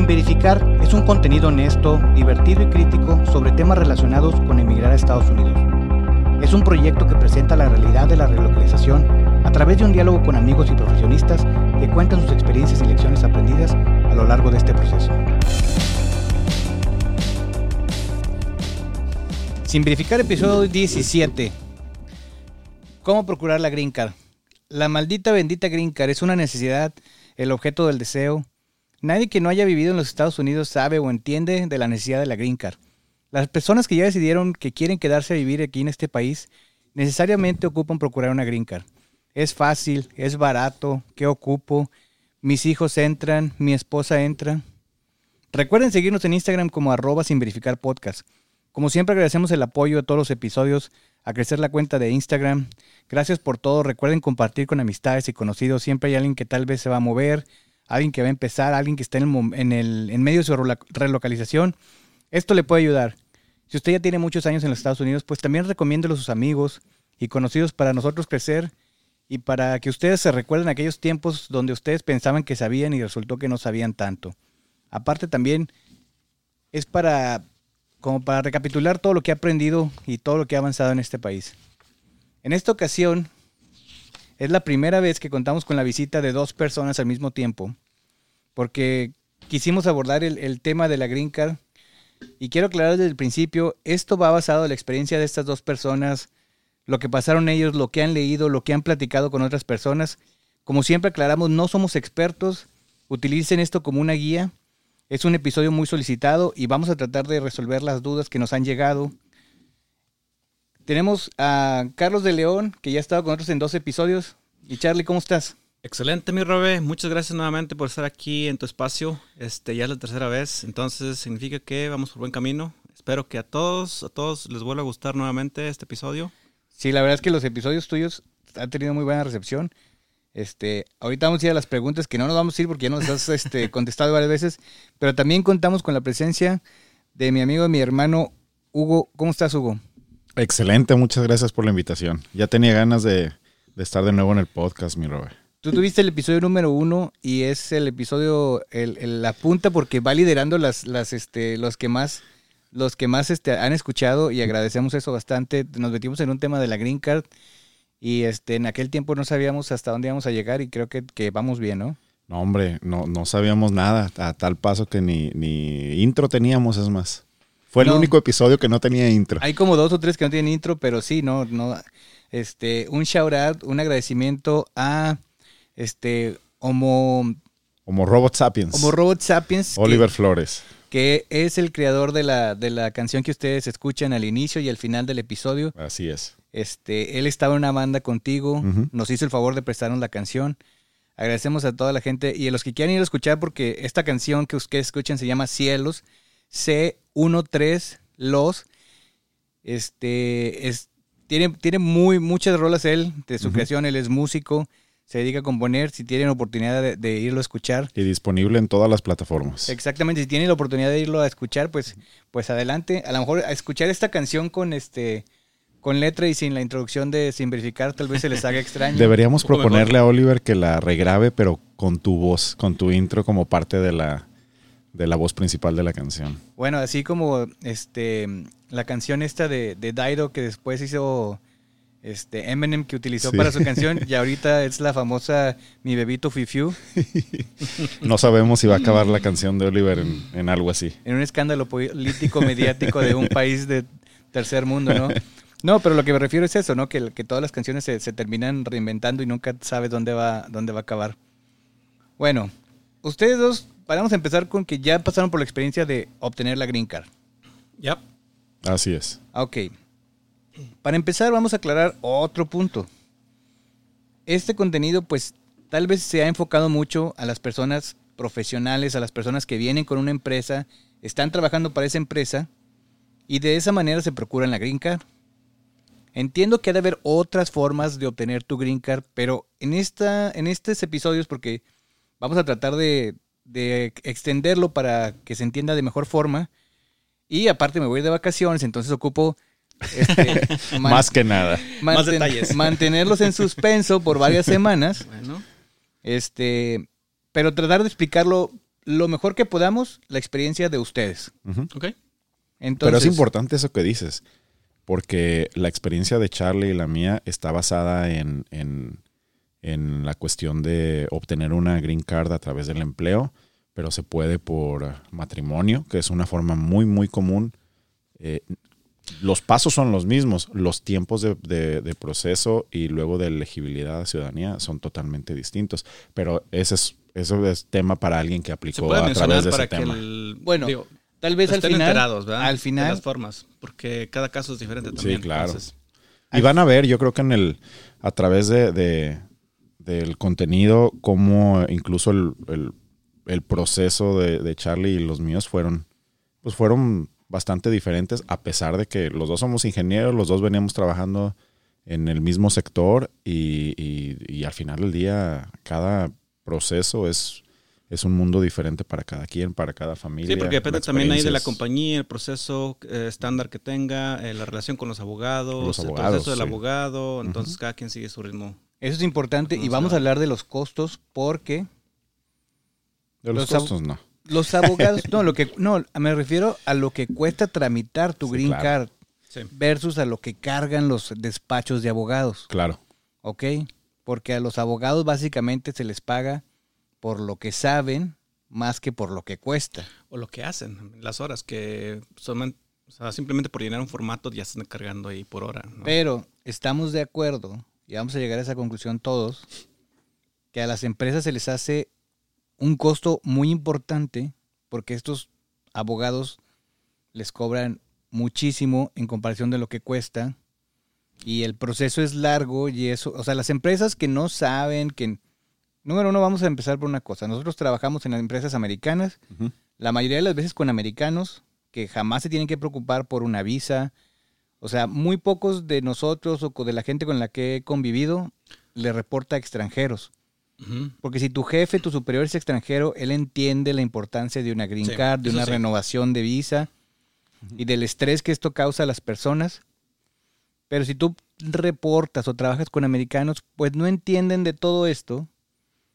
Sin Verificar es un contenido honesto, divertido y crítico sobre temas relacionados con emigrar a Estados Unidos. Es un proyecto que presenta la realidad de la relocalización a través de un diálogo con amigos y profesionistas que cuentan sus experiencias y lecciones aprendidas a lo largo de este proceso. Sin Verificar episodio 17. ¿Cómo procurar la Green Card? La maldita bendita Green Card es una necesidad, el objeto del deseo, Nadie que no haya vivido en los Estados Unidos sabe o entiende de la necesidad de la green card. Las personas que ya decidieron que quieren quedarse a vivir aquí en este país necesariamente ocupan procurar una green card. Es fácil, es barato, ¿qué ocupo? Mis hijos entran, mi esposa entra. Recuerden seguirnos en Instagram como arroba sin verificar. Como siempre agradecemos el apoyo de todos los episodios, a crecer la cuenta de Instagram. Gracias por todo. Recuerden compartir con amistades y conocidos. Siempre hay alguien que tal vez se va a mover, alguien que va a empezar, alguien que está en, el, en, medio de su relocalización, esto le puede ayudar. Si usted ya tiene muchos años en los Estados Unidos, pues también recomiéndelo a sus amigos y conocidos para nosotros crecer y para que ustedes se recuerden aquellos tiempos donde ustedes pensaban que sabían y resultó que no sabían tanto. Aparte también es para como para recapitular todo lo que ha aprendido y todo lo que ha avanzado en este país. En esta ocasión es la primera vez que contamos con la visita de dos personas al mismo tiempo, porque quisimos abordar el, tema de la Green Card. Y quiero aclarar desde el principio, esto va basado en la experiencia de estas dos personas, lo que pasaron ellos, lo que han leído, lo que han platicado con otras personas. Como siempre aclaramos, no somos expertos, utilicen esto como una guía. Es un episodio muy solicitado y vamos a tratar de resolver las dudas que nos han llegado. Tenemos a Carlos de León, que ya ha estado con nosotros en dos episodios. Y Charlie, ¿cómo estás? Excelente, mi Robe. Muchas gracias nuevamente por estar aquí en tu espacio. Este, ya es la tercera vez, entonces significa que vamos por buen camino. Espero que a todos, a todos les vuelva a gustar nuevamente este episodio. Sí, la verdad es que los episodios tuyos han tenido muy buena recepción. Este, ahorita vamos a ir a las preguntas que no nos vamos a ir porque ya nos has este, contestado varias veces, pero también contamos con la presencia de mi amigo y mi hermano Hugo. ¿Cómo estás, Hugo? Excelente, muchas gracias por la invitación. Ya tenía ganas de, estar de nuevo en el podcast, mi Robert. Tú tuviste el episodio número uno y es el episodio, el, la punta porque va liderando las, las, este, los que más, los que más este, han escuchado y agradecemos eso bastante. Nos metimos en un tema de la Green Card y este, en aquel tiempo no sabíamos hasta dónde íbamos a llegar y creo que, que vamos bien, ¿no? No, hombre, no, no sabíamos nada, a tal paso que ni, ni intro teníamos, es más. Fue el único episodio que no tenía intro. Hay como dos o tres que no tienen intro, pero sí, no, no. Este, un shout out, un agradecimiento a este Homo. Homo Robot Sapiens. Homo Robot Sapiens. Oliver Flores. Que es el creador de la, de la canción que ustedes escuchan al inicio y al final del episodio. Así es. Este, él estaba en una banda contigo, nos hizo el favor de prestarnos la canción. Agradecemos a toda la gente y a los que quieran ir a escuchar porque esta canción que ustedes escuchan se llama Cielos C13 Los. Este es, tiene, tiene muy, muchas rolas él de su creación, él es músico, se dedica a componer, si tienen oportunidad de, irlo a escuchar. Y disponible en todas las plataformas. Exactamente, si tienen la oportunidad de irlo a escuchar, pues, pues adelante. A lo mejor a escuchar esta canción con este con letra y sin la introducción de sin verificar, tal vez se les haga extraño. Deberíamos proponerle a Oliver que la regrabe, pero con tu voz, con tu intro como parte de la, de la voz principal de la canción. Bueno, así como este la canción esta de, de Dido que después hizo este Eminem que utilizó para su canción y ahorita es la famosa Mi bebito Fifiu. no sabemos si va a acabar la canción de Oliver en, algo así. En un escándalo político mediático de un país de tercer mundo, ¿no? No, pero lo que me refiero es eso, ¿no? Que, que todas las canciones se, se, terminan reinventando y nunca sabes dónde va, dónde va a acabar. Bueno, ustedes dos vamos a empezar con que ya pasaron por la experiencia de obtener la green card. Ya. Así es. Ok. Para empezar, vamos a aclarar otro punto. Este contenido, pues, tal vez se ha enfocado mucho a las personas profesionales, a las personas que vienen con una empresa, están trabajando para esa empresa y de esa manera se procuran la green card. Entiendo que ha de haber otras formas de obtener tu green card, pero en, esta, en estos episodios, porque vamos a tratar de, de extenderlo para que se entienda de mejor forma. Y aparte me voy de vacaciones, entonces ocupo... Este, Más que nada. Más detalles. Mantenerlos en suspenso por varias semanas. Bueno. Este, pero tratar de explicarlo lo mejor que podamos la experiencia de ustedes. Ujú. Ok. Entonces, Pero es importante eso que dices, porque la experiencia de Charlie y la mía está basada en, en- en la cuestión de obtener una green card a través del empleo, pero se puede por matrimonio, que es una forma muy, muy común. Eh, los pasos son los mismos, los tiempos de, de- de proceso y luego de elegibilidad a ciudadanía son totalmente distintos, pero ese es, eso es tema para alguien que Se aplicó puede a través de para ese que tema. el... Bueno, digo, tal vez al final, al De final, las formas, porque cada caso es diferente también. claro. entonces, Y van a ver, yo creo que en el, a través de, de- del contenido, cómo incluso el, el- el proceso de, de Charlie y los míos fueron, pues fueron bastante diferentes, a pesar de que los dos somos ingenieros, los dos veníamos trabajando en el mismo sector y, y- y al final del día cada proceso es, es un mundo diferente para cada quien, para cada familia. Sí, porque depende también ahí de la compañía, el proceso eh, estándar que tenga, eh, la relación con los abogados, Los el proceso del abogado, entonces cada quien sigue su ritmo. eso es importante y Vamos a- a hablar de los costos porque De los, costos, no. Los abogados, no, lo que no, me refiero a lo que cuesta tramitar tu Sí, green claro. card Sí. versus a lo que cargan los despachos de abogados, Claro. ¿ok? Porque a los abogados básicamente se les paga por lo que saben más que por lo que cuesta. O lo que hacen, las horas, que son, o sea, simplemente por llenar un formato ya están cargando ahí por hora. ¿no? Pero estamos de acuerdo, y vamos a llegar a esa conclusión todos, que a las empresas se les hace un costo muy importante porque estos abogados les cobran muchísimo en comparación de lo que cuesta y el proceso es largo y eso, o sea, las empresas que no saben que número uno vamos a empezar por una cosa, nosotros trabajamos en las empresas americanas la mayoría de las veces con americanos que jamás se tienen que preocupar por una visa. O sea, muy pocos de nosotros o de la gente con la que he convivido le reporta a extranjeros. Porque si tu jefe, tu superior es extranjero, él entiende la importancia de una green Sí, card, de una sí. renovación de visa y del estrés que esto causa a las personas. Pero si tú reportas o trabajas con americanos, pues no entienden de todo esto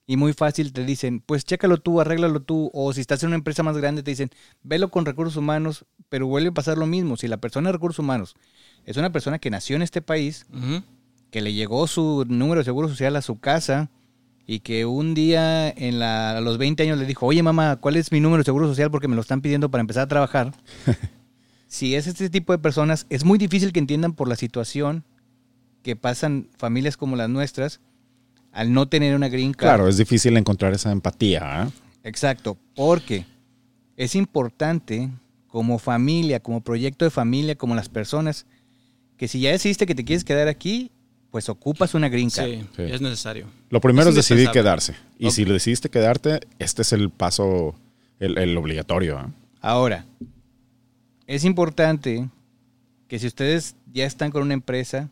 y muy fácil te dicen, pues chécalo tú, arréglalo tú, o si estás en una empresa más grande te dicen, velo con recursos humanos, pero vuelve a pasar lo mismo. Si la persona de recursos humanos es una persona que nació en este país, que le llegó su número de seguro social a su casa y que un día en la, a los 20 años le dijo, oye mamá, ¿cuál es mi número de seguro social? Porque me lo están pidiendo para empezar a trabajar. si es este tipo de personas, es muy difícil que entiendan por la situación que pasan familias como las nuestras al no tener una green card. Claro, es difícil encontrar esa empatía. ¿ah? Exacto, porque es importante como familia, como proyecto de familia, como las personas, que si ya decidiste que te quieres quedar aquí, pues ocupas una green card. Sí, Sí. es necesario. Lo primero Es es, decidir quedarse. Y Ok. si decidiste quedarte, este es el paso, el, el obligatorio. ¿ah? Ahora, es importante que si ustedes ya están con una empresa,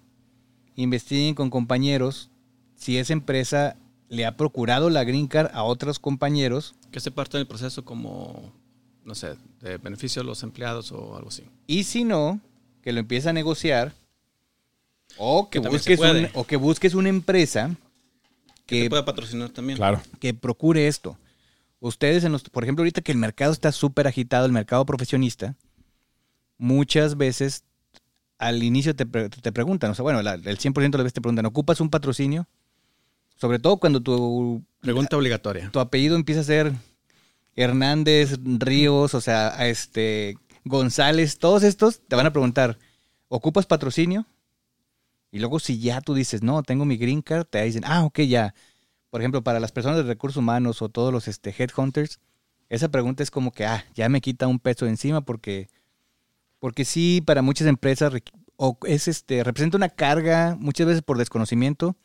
investiguen con compañeros si esa empresa le ha procurado la green card a otros compañeros Que se parte del proceso como, no sé, de beneficio a los empleados o algo así. y si no, que lo empiece a negociar o que, busques un- o que busques una empresa Que que, pueda patrocinar también. Claro. que procure esto. Ustedes, en los, por ejemplo, ahorita que el mercado está súper agitado, el mercado profesionista, muchas veces al inicio te, pre- te preguntan, o sea, bueno, la- el 100% de las veces te preguntan, ¿ocupas un patrocinio? Sobre todo cuando tu, Pregunta obligatoria. tu apellido empieza a ser Hernández, Ríos, o sea, este González, todos estos te van a preguntar, ¿ocupas patrocinio? Y luego si ya tú dices, no, tengo mi green card, te dicen, ah, ok, ya. Por ejemplo, para las personas de recursos humanos o todos los este, headhunters, esa pregunta es como que, ah, ya me quita un peso de encima porque, porque sí, para muchas empresas o es este, representa una carga, muchas veces por desconocimiento,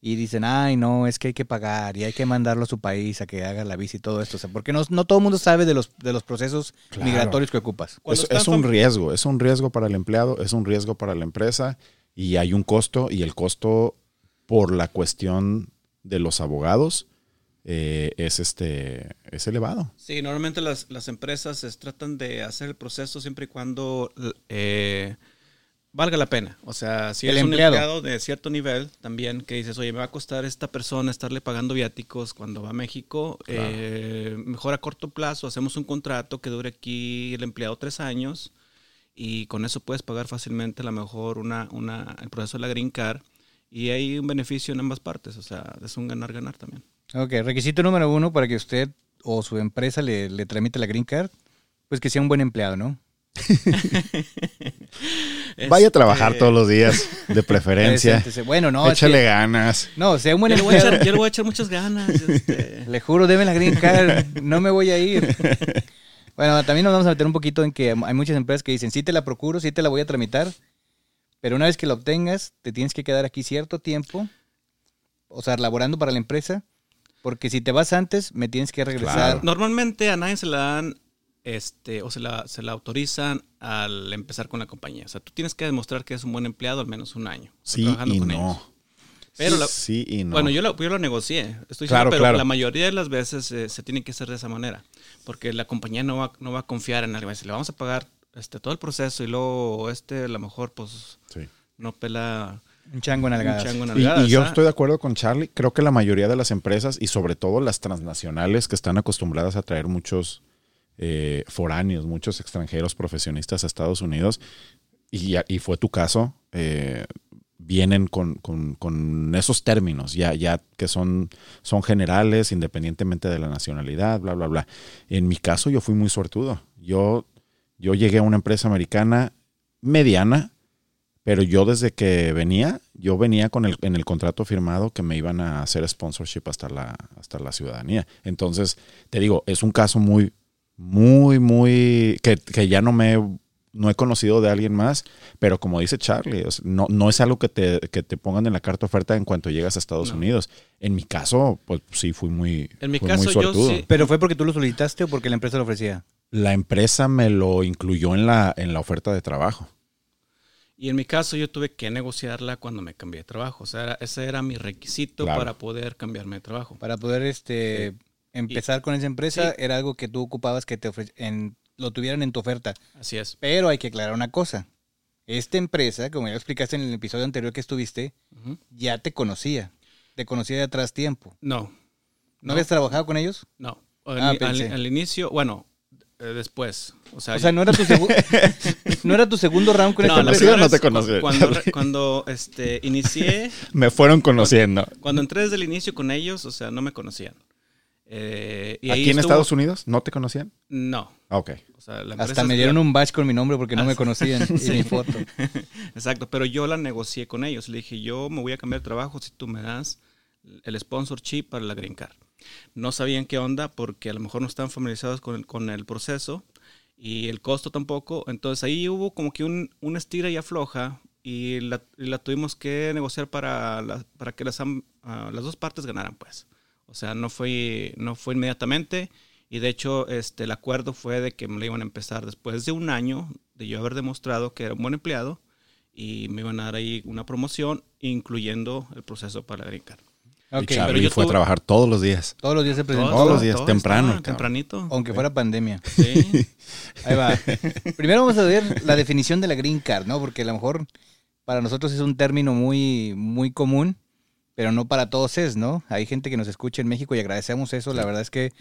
y dicen, ay, no, es que hay que pagar y hay que mandarlo a su país a que haga la visa y todo esto. O sea, porque no, no todo el mundo sabe de los, de los procesos Claro. migratorios que ocupas. Es, un riesgo, es un riesgo para el empleado, es un riesgo para la empresa y hay un costo y el costo por la cuestión de los abogados eh, es este es elevado. Sí, normalmente las, las empresas es- tratan de hacer el proceso siempre y cuando eh, valga la pena. O sea, si El eres empleado. un empleado de cierto nivel también que dices, oye, me va a costar esta persona estarle pagando viáticos cuando va a México, eh, mejor a corto plazo hacemos un contrato que dure aquí el empleado tres años y con eso puedes pagar fácilmente a lo mejor una, una, el proceso de la Green Card y hay un beneficio en ambas partes, o sea, es un ganar-ganar también. Ok, requisito número uno para que usted o su empresa le, le tramite la green card, pues que sea un buen empleado, ¿no? Vaya a trabajar Este, todos los días, de preferencia. Bueno, no, Échale ganas. no, sea un buen Yo le, voy a empleado. echar, yo le voy a echar muchas ganas. este. Le juro, deme la green card, no me voy a ir. Bueno, también nos vamos a meter un poquito en que hay muchas empresas que dicen, sí te la procuro, sí te la voy a tramitar, pero una vez que la obtengas, te tienes que quedar aquí cierto tiempo, o sea, laborando para la empresa, porque si te vas antes, me tienes que regresar. Claro. Normalmente a nadie se la dan este, o se la, se la autorizan al empezar con la compañía. O sea, tú tienes que demostrar que es un buen empleado al menos un año. Sí trabajando y con no. ellos. Pero la- sí y no. Bueno, yo lo, yo lo negocié, estoy Claro, diciendo, pero claro. la mayoría de las veces eh, se tiene que hacer de esa manera, porque la compañía no va, no va a confiar en alguien. Si le vamos a pagar este, todo el proceso y luego este a lo mejor pues Sí. no pela Un chango en un algadas. chango en Y, nalgadas, y yo ¿ah? estoy de acuerdo con Charlie. Creo que la mayoría de las empresas y sobre todo las transnacionales que están acostumbradas a traer muchos eh, foráneos, muchos extranjeros profesionistas a Estados Unidos, y, y fue tu caso, eh, vienen con, con- con esos términos, ya, ya que son, son generales, independientemente de la nacionalidad, bla, bla, bla. En mi caso yo fui muy suertudo. Yo, yo llegué a una empresa americana mediana, pero yo desde que venía, yo venía con el, en el contrato firmado que me iban a hacer sponsorship hasta la, hasta la ciudadanía. Entonces, te digo, es un caso muy, muy, muy, que, que ya no me, no he conocido de alguien más, pero como dice Charlie, o sea, no, no es algo que te, que te pongan en la carta oferta en cuanto llegas a Estados No. Unidos. En mi caso, pues sí, fui muy, En mi fui caso, muy yo sí- ¿Pero fue porque tú lo solicitaste o porque la empresa lo ofrecía? La empresa me lo incluyó en la, en la oferta de trabajo. Y en mi caso yo tuve que negociarla cuando me cambié de trabajo. O sea, era- ese era mi requisito Claro. para poder cambiarme de trabajo. Para poder este empezar con esa empresa, Sí. era algo que tú ocupabas que te ofre- en, lo tuvieran en tu oferta. Así es. Pero hay que aclarar una cosa. Esta empresa, como ya explicaste en el episodio anterior que estuviste, ya te conocía. Te conocía de atrás tiempo. No, ¿No, No. habías trabajado con ellos? no. Al, Ah, al- pensé. al inicio, bueno, eh, después. O sea, O sea, no era tu, segu- no era tu segundo round con no, esta empresa. no te conocí. Cuando, cuando este, inicié, Me fueron conociendo. cuando entré desde el inicio con ellos, o sea, no me conocían. Eh, y ahí ¿Aquí en estuvo- Estados Unidos no te conocían? No. Ah, Ok. O sea, la Hasta me dieron un badge con mi nombre porque no Ah, me conocían y mi foto. Exacto, pero yo la negocié con ellos. Le dije, yo me voy a cambiar de trabajo si tú me das el sponsorship para la Green Card. No sabían qué onda porque a lo mejor no estaban familiarizados con el, con el proceso y el costo tampoco. Entonces ahí hubo como que un, un estira y afloja y la, y la tuvimos que negociar para, la- para que las, ah, las dos partes ganaran, pues. O sea, no fue, no fue inmediatamente y de hecho este, el acuerdo fue de que me lo iban a empezar después de un año de yo haber demostrado que era un buen empleado y me iban a dar ahí una promoción incluyendo el proceso para la Green Card. y Ok, Charlie pero yo fue tuve- a trabajar todos los días. todos los días se presentó. Todos los días, todo temprano, tempranito. Aunque fuera pandemia. Sí. Ahí va. Primero vamos a ver la definición de la green card, ¿no? Porque a lo mejor para nosotros es un término muy, muy común, pero no para todos es, ¿no? Hay gente que nos escucha en México y agradecemos eso. La verdad es que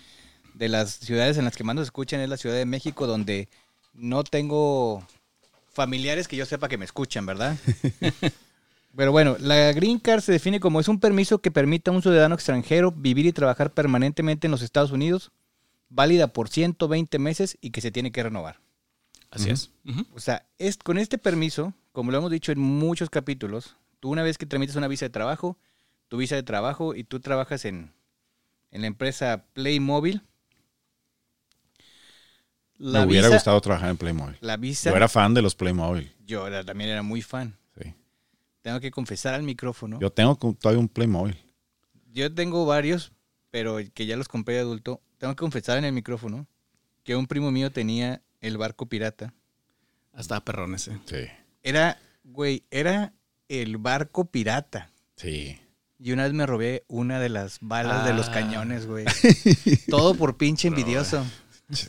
de las ciudades en las que más nos escuchan es la Ciudad de México, donde no tengo familiares que yo sepa que me escuchan, ¿verdad? Pero bueno, la Green Card se define como es un permiso que permite a un ciudadano extranjero vivir y trabajar permanentemente en los Estados Unidos, válida por 120 meses y que se tiene que renovar. Así es. O sea, es, con este permiso, como lo hemos dicho en muchos capítulos, tú una vez que tramitas una visa de trabajo, tu visa de trabajo y tú trabajas en, en la empresa Playmobil, la me hubiera visa, gustado trabajar en Playmobil. la visa, Yo era fan de los Playmobil. yo era- también era muy fan. Sí. Tengo que confesar al micrófono. Yo tengo todavía un Playmobil. Yo tengo varios, pero que ya los compré de adulto. Tengo que confesar en el micrófono que un primo mío tenía el barco pirata. Hasta perrón ese. Sí. Era, güey, era el barco pirata. Sí. Y una vez me robé una de las balas de los Ah. cañones, güey. Todo por pinche envidioso.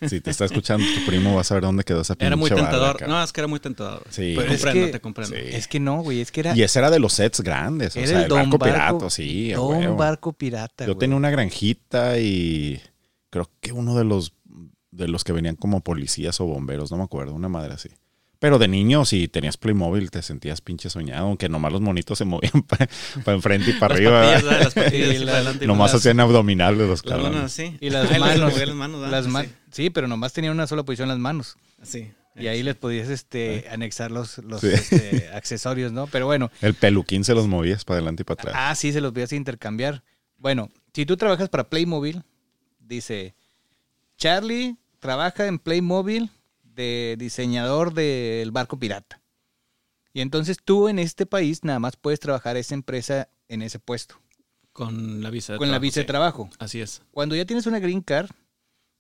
Si te está escuchando tu primo, vas a ver dónde quedó esa Era muy pinche bala, tentador. No, es que era muy tentador. Sí. Pero es comprendo, que- te comprendo. Sí. Es que no, güey, es que era, Y ese era de los sets grandes. O era sea, el barco, Barco, pirata, sí. a Don huevo. Barco Pirata, Yo güey. tenía una granjita y creo que uno de los de los que venían como policías o bomberos, no me acuerdo, una madre así. Pero de niño, si tenías Playmobil, te sentías pinche soñado, aunque nomás los monitos se movían para enfrente y para arriba. Nomás las- hacían abdominales los cabrones. así. Y las manos. las manos, sí, pero nomás tenían una sola posición las manos. Así. Y ahí les podías este, anexar los, los Sí. este, accesorios, ¿no? Pero bueno, El peluquín se los movías para adelante y para atrás. ah, sí, se los podías intercambiar. Bueno, si tú trabajas para Playmobil, dice, Charlie trabaja en Playmobil de diseñador del barco pirata. Y entonces tú en este país nada más puedes trabajar esa empresa en ese puesto, Con la visa de con la trabajo, visa de trabajo. Así es. Cuando ya tienes una green card,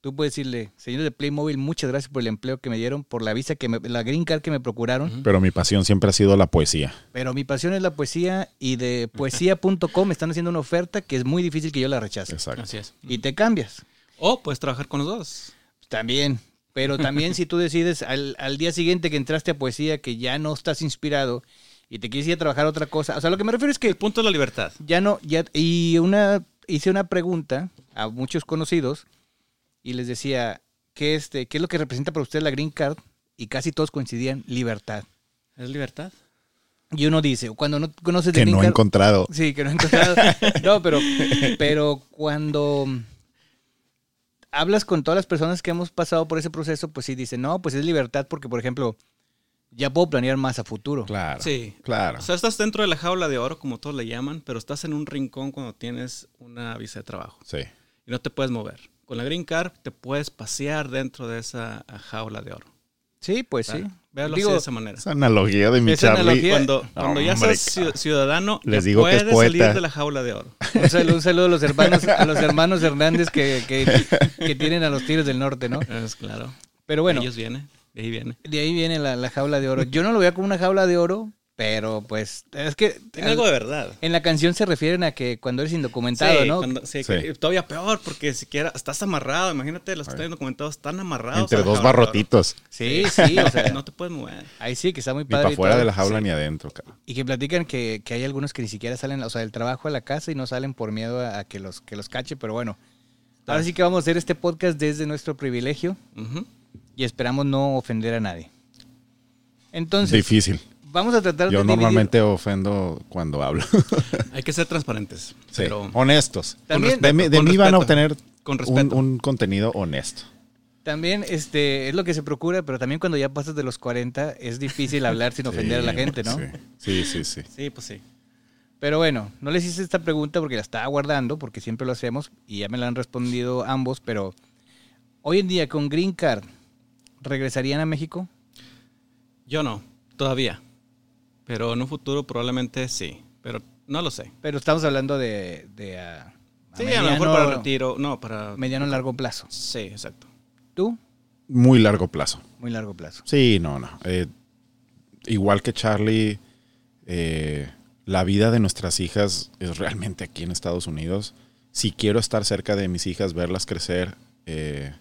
tú puedes decirle, señores de Playmobil, muchas gracias por el empleo que me dieron, por la visa que me, la green card que me procuraron. Pero mi pasión siempre ha sido la poesía. Pero mi pasión es la poesía y de poesía.com están haciendo una oferta que es muy difícil que yo la rechace. Exacto. Así es. Y te cambias. O puedes trabajar con los dos. También. Pero también si tú decides al, al día siguiente que entraste a poesía que ya no estás inspirado y te quieres ir a trabajar otra cosa. O sea, lo que me refiero es que El punto es la libertad. ya no, ya, y una, hice una pregunta a muchos conocidos y les decía, ¿qué, este, ¿qué es lo que representa para usted la green card? Y casi todos coincidían, libertad. ¿Es libertad? Y uno dice, cuando no conoces de Que green no he card, encontrado. Sí, que no he encontrado. No, pero, pero cuando hablas con todas las personas que hemos pasado por ese proceso, pues sí dicen, no, pues es libertad porque, por ejemplo, ya puedo planear más a futuro. Claro. Sí. Claro. O sea, estás dentro de la jaula de oro, como todos le llaman, pero estás en un rincón cuando tienes una visa de trabajo Sí. y no te puedes mover. Con la Green Card te puedes pasear dentro de esa jaula de oro. Sí, pues sí. Véalo Digo, así de esa manera. Esa analogía de mi Esa Charlie. analogía- Cuando, cuando ya seas ciu- ciudadano, Les digo que es puedes poeta. salir de la jaula de oro. un saludo, un saludo a los hermanos, a los hermanos Hernández que, que, que tienen a los Tigres del Norte, ¿no? Es claro. Pero bueno, Ellos vienen, de ahí viene. de ahí viene la, la jaula de oro. Yo no lo veo como una jaula de oro, pero pues es que Tiene algo de verdad. en la canción se refieren a que cuando eres indocumentado, Sí, ¿no? cuando- sí, Sí. que- todavía peor, porque siquiera estás amarrado. Imagínate, los que están documentados están amarrados. Entre dos jaula barrotitos. Sí, sí, o sea, No te puedes mover. ahí sí que está muy Ni padre. para y afuera de la jaula Sí. ni adentro, cabrón. Y que platican que, que hay algunos que ni siquiera salen, o sea, del trabajo a la casa y no salen por miedo a, a que los que los cache, pero bueno. Ahora sí que vamos a hacer este podcast desde nuestro privilegio y esperamos no ofender a nadie. Entonces, Difícil. Vamos a tratar Yo de dividir- normalmente ofendo cuando hablo. Hay que ser transparentes. Sí, Pero honestos. También- de mí, de con mí van a obtener Con un, respeto. un contenido honesto. También este, es lo que se procura, pero también cuando ya pasas de los 40 es difícil hablar sin ofender a la gente, ¿no? Sí, sí, sí. sí. sí, pues sí. Pero bueno, no les hice esta pregunta porque la estaba guardando, porque siempre lo hacemos y ya me la han respondido ambos, pero hoy en día con Green Card, ¿regresarían a México? Yo no, todavía. Pero en un futuro probablemente sí. Pero no lo sé. Pero estamos hablando de, de a, a Sí, a lo mejor para retiro. No, para. mediano largo plazo. Sí, exacto. ¿Tú? Muy largo plazo. Muy largo plazo. Sí, no, no. Eh, igual que Charlie, eh, la vida de nuestras hijas es realmente aquí en Estados Unidos. Si quiero estar cerca de mis hijas, verlas crecer, eh,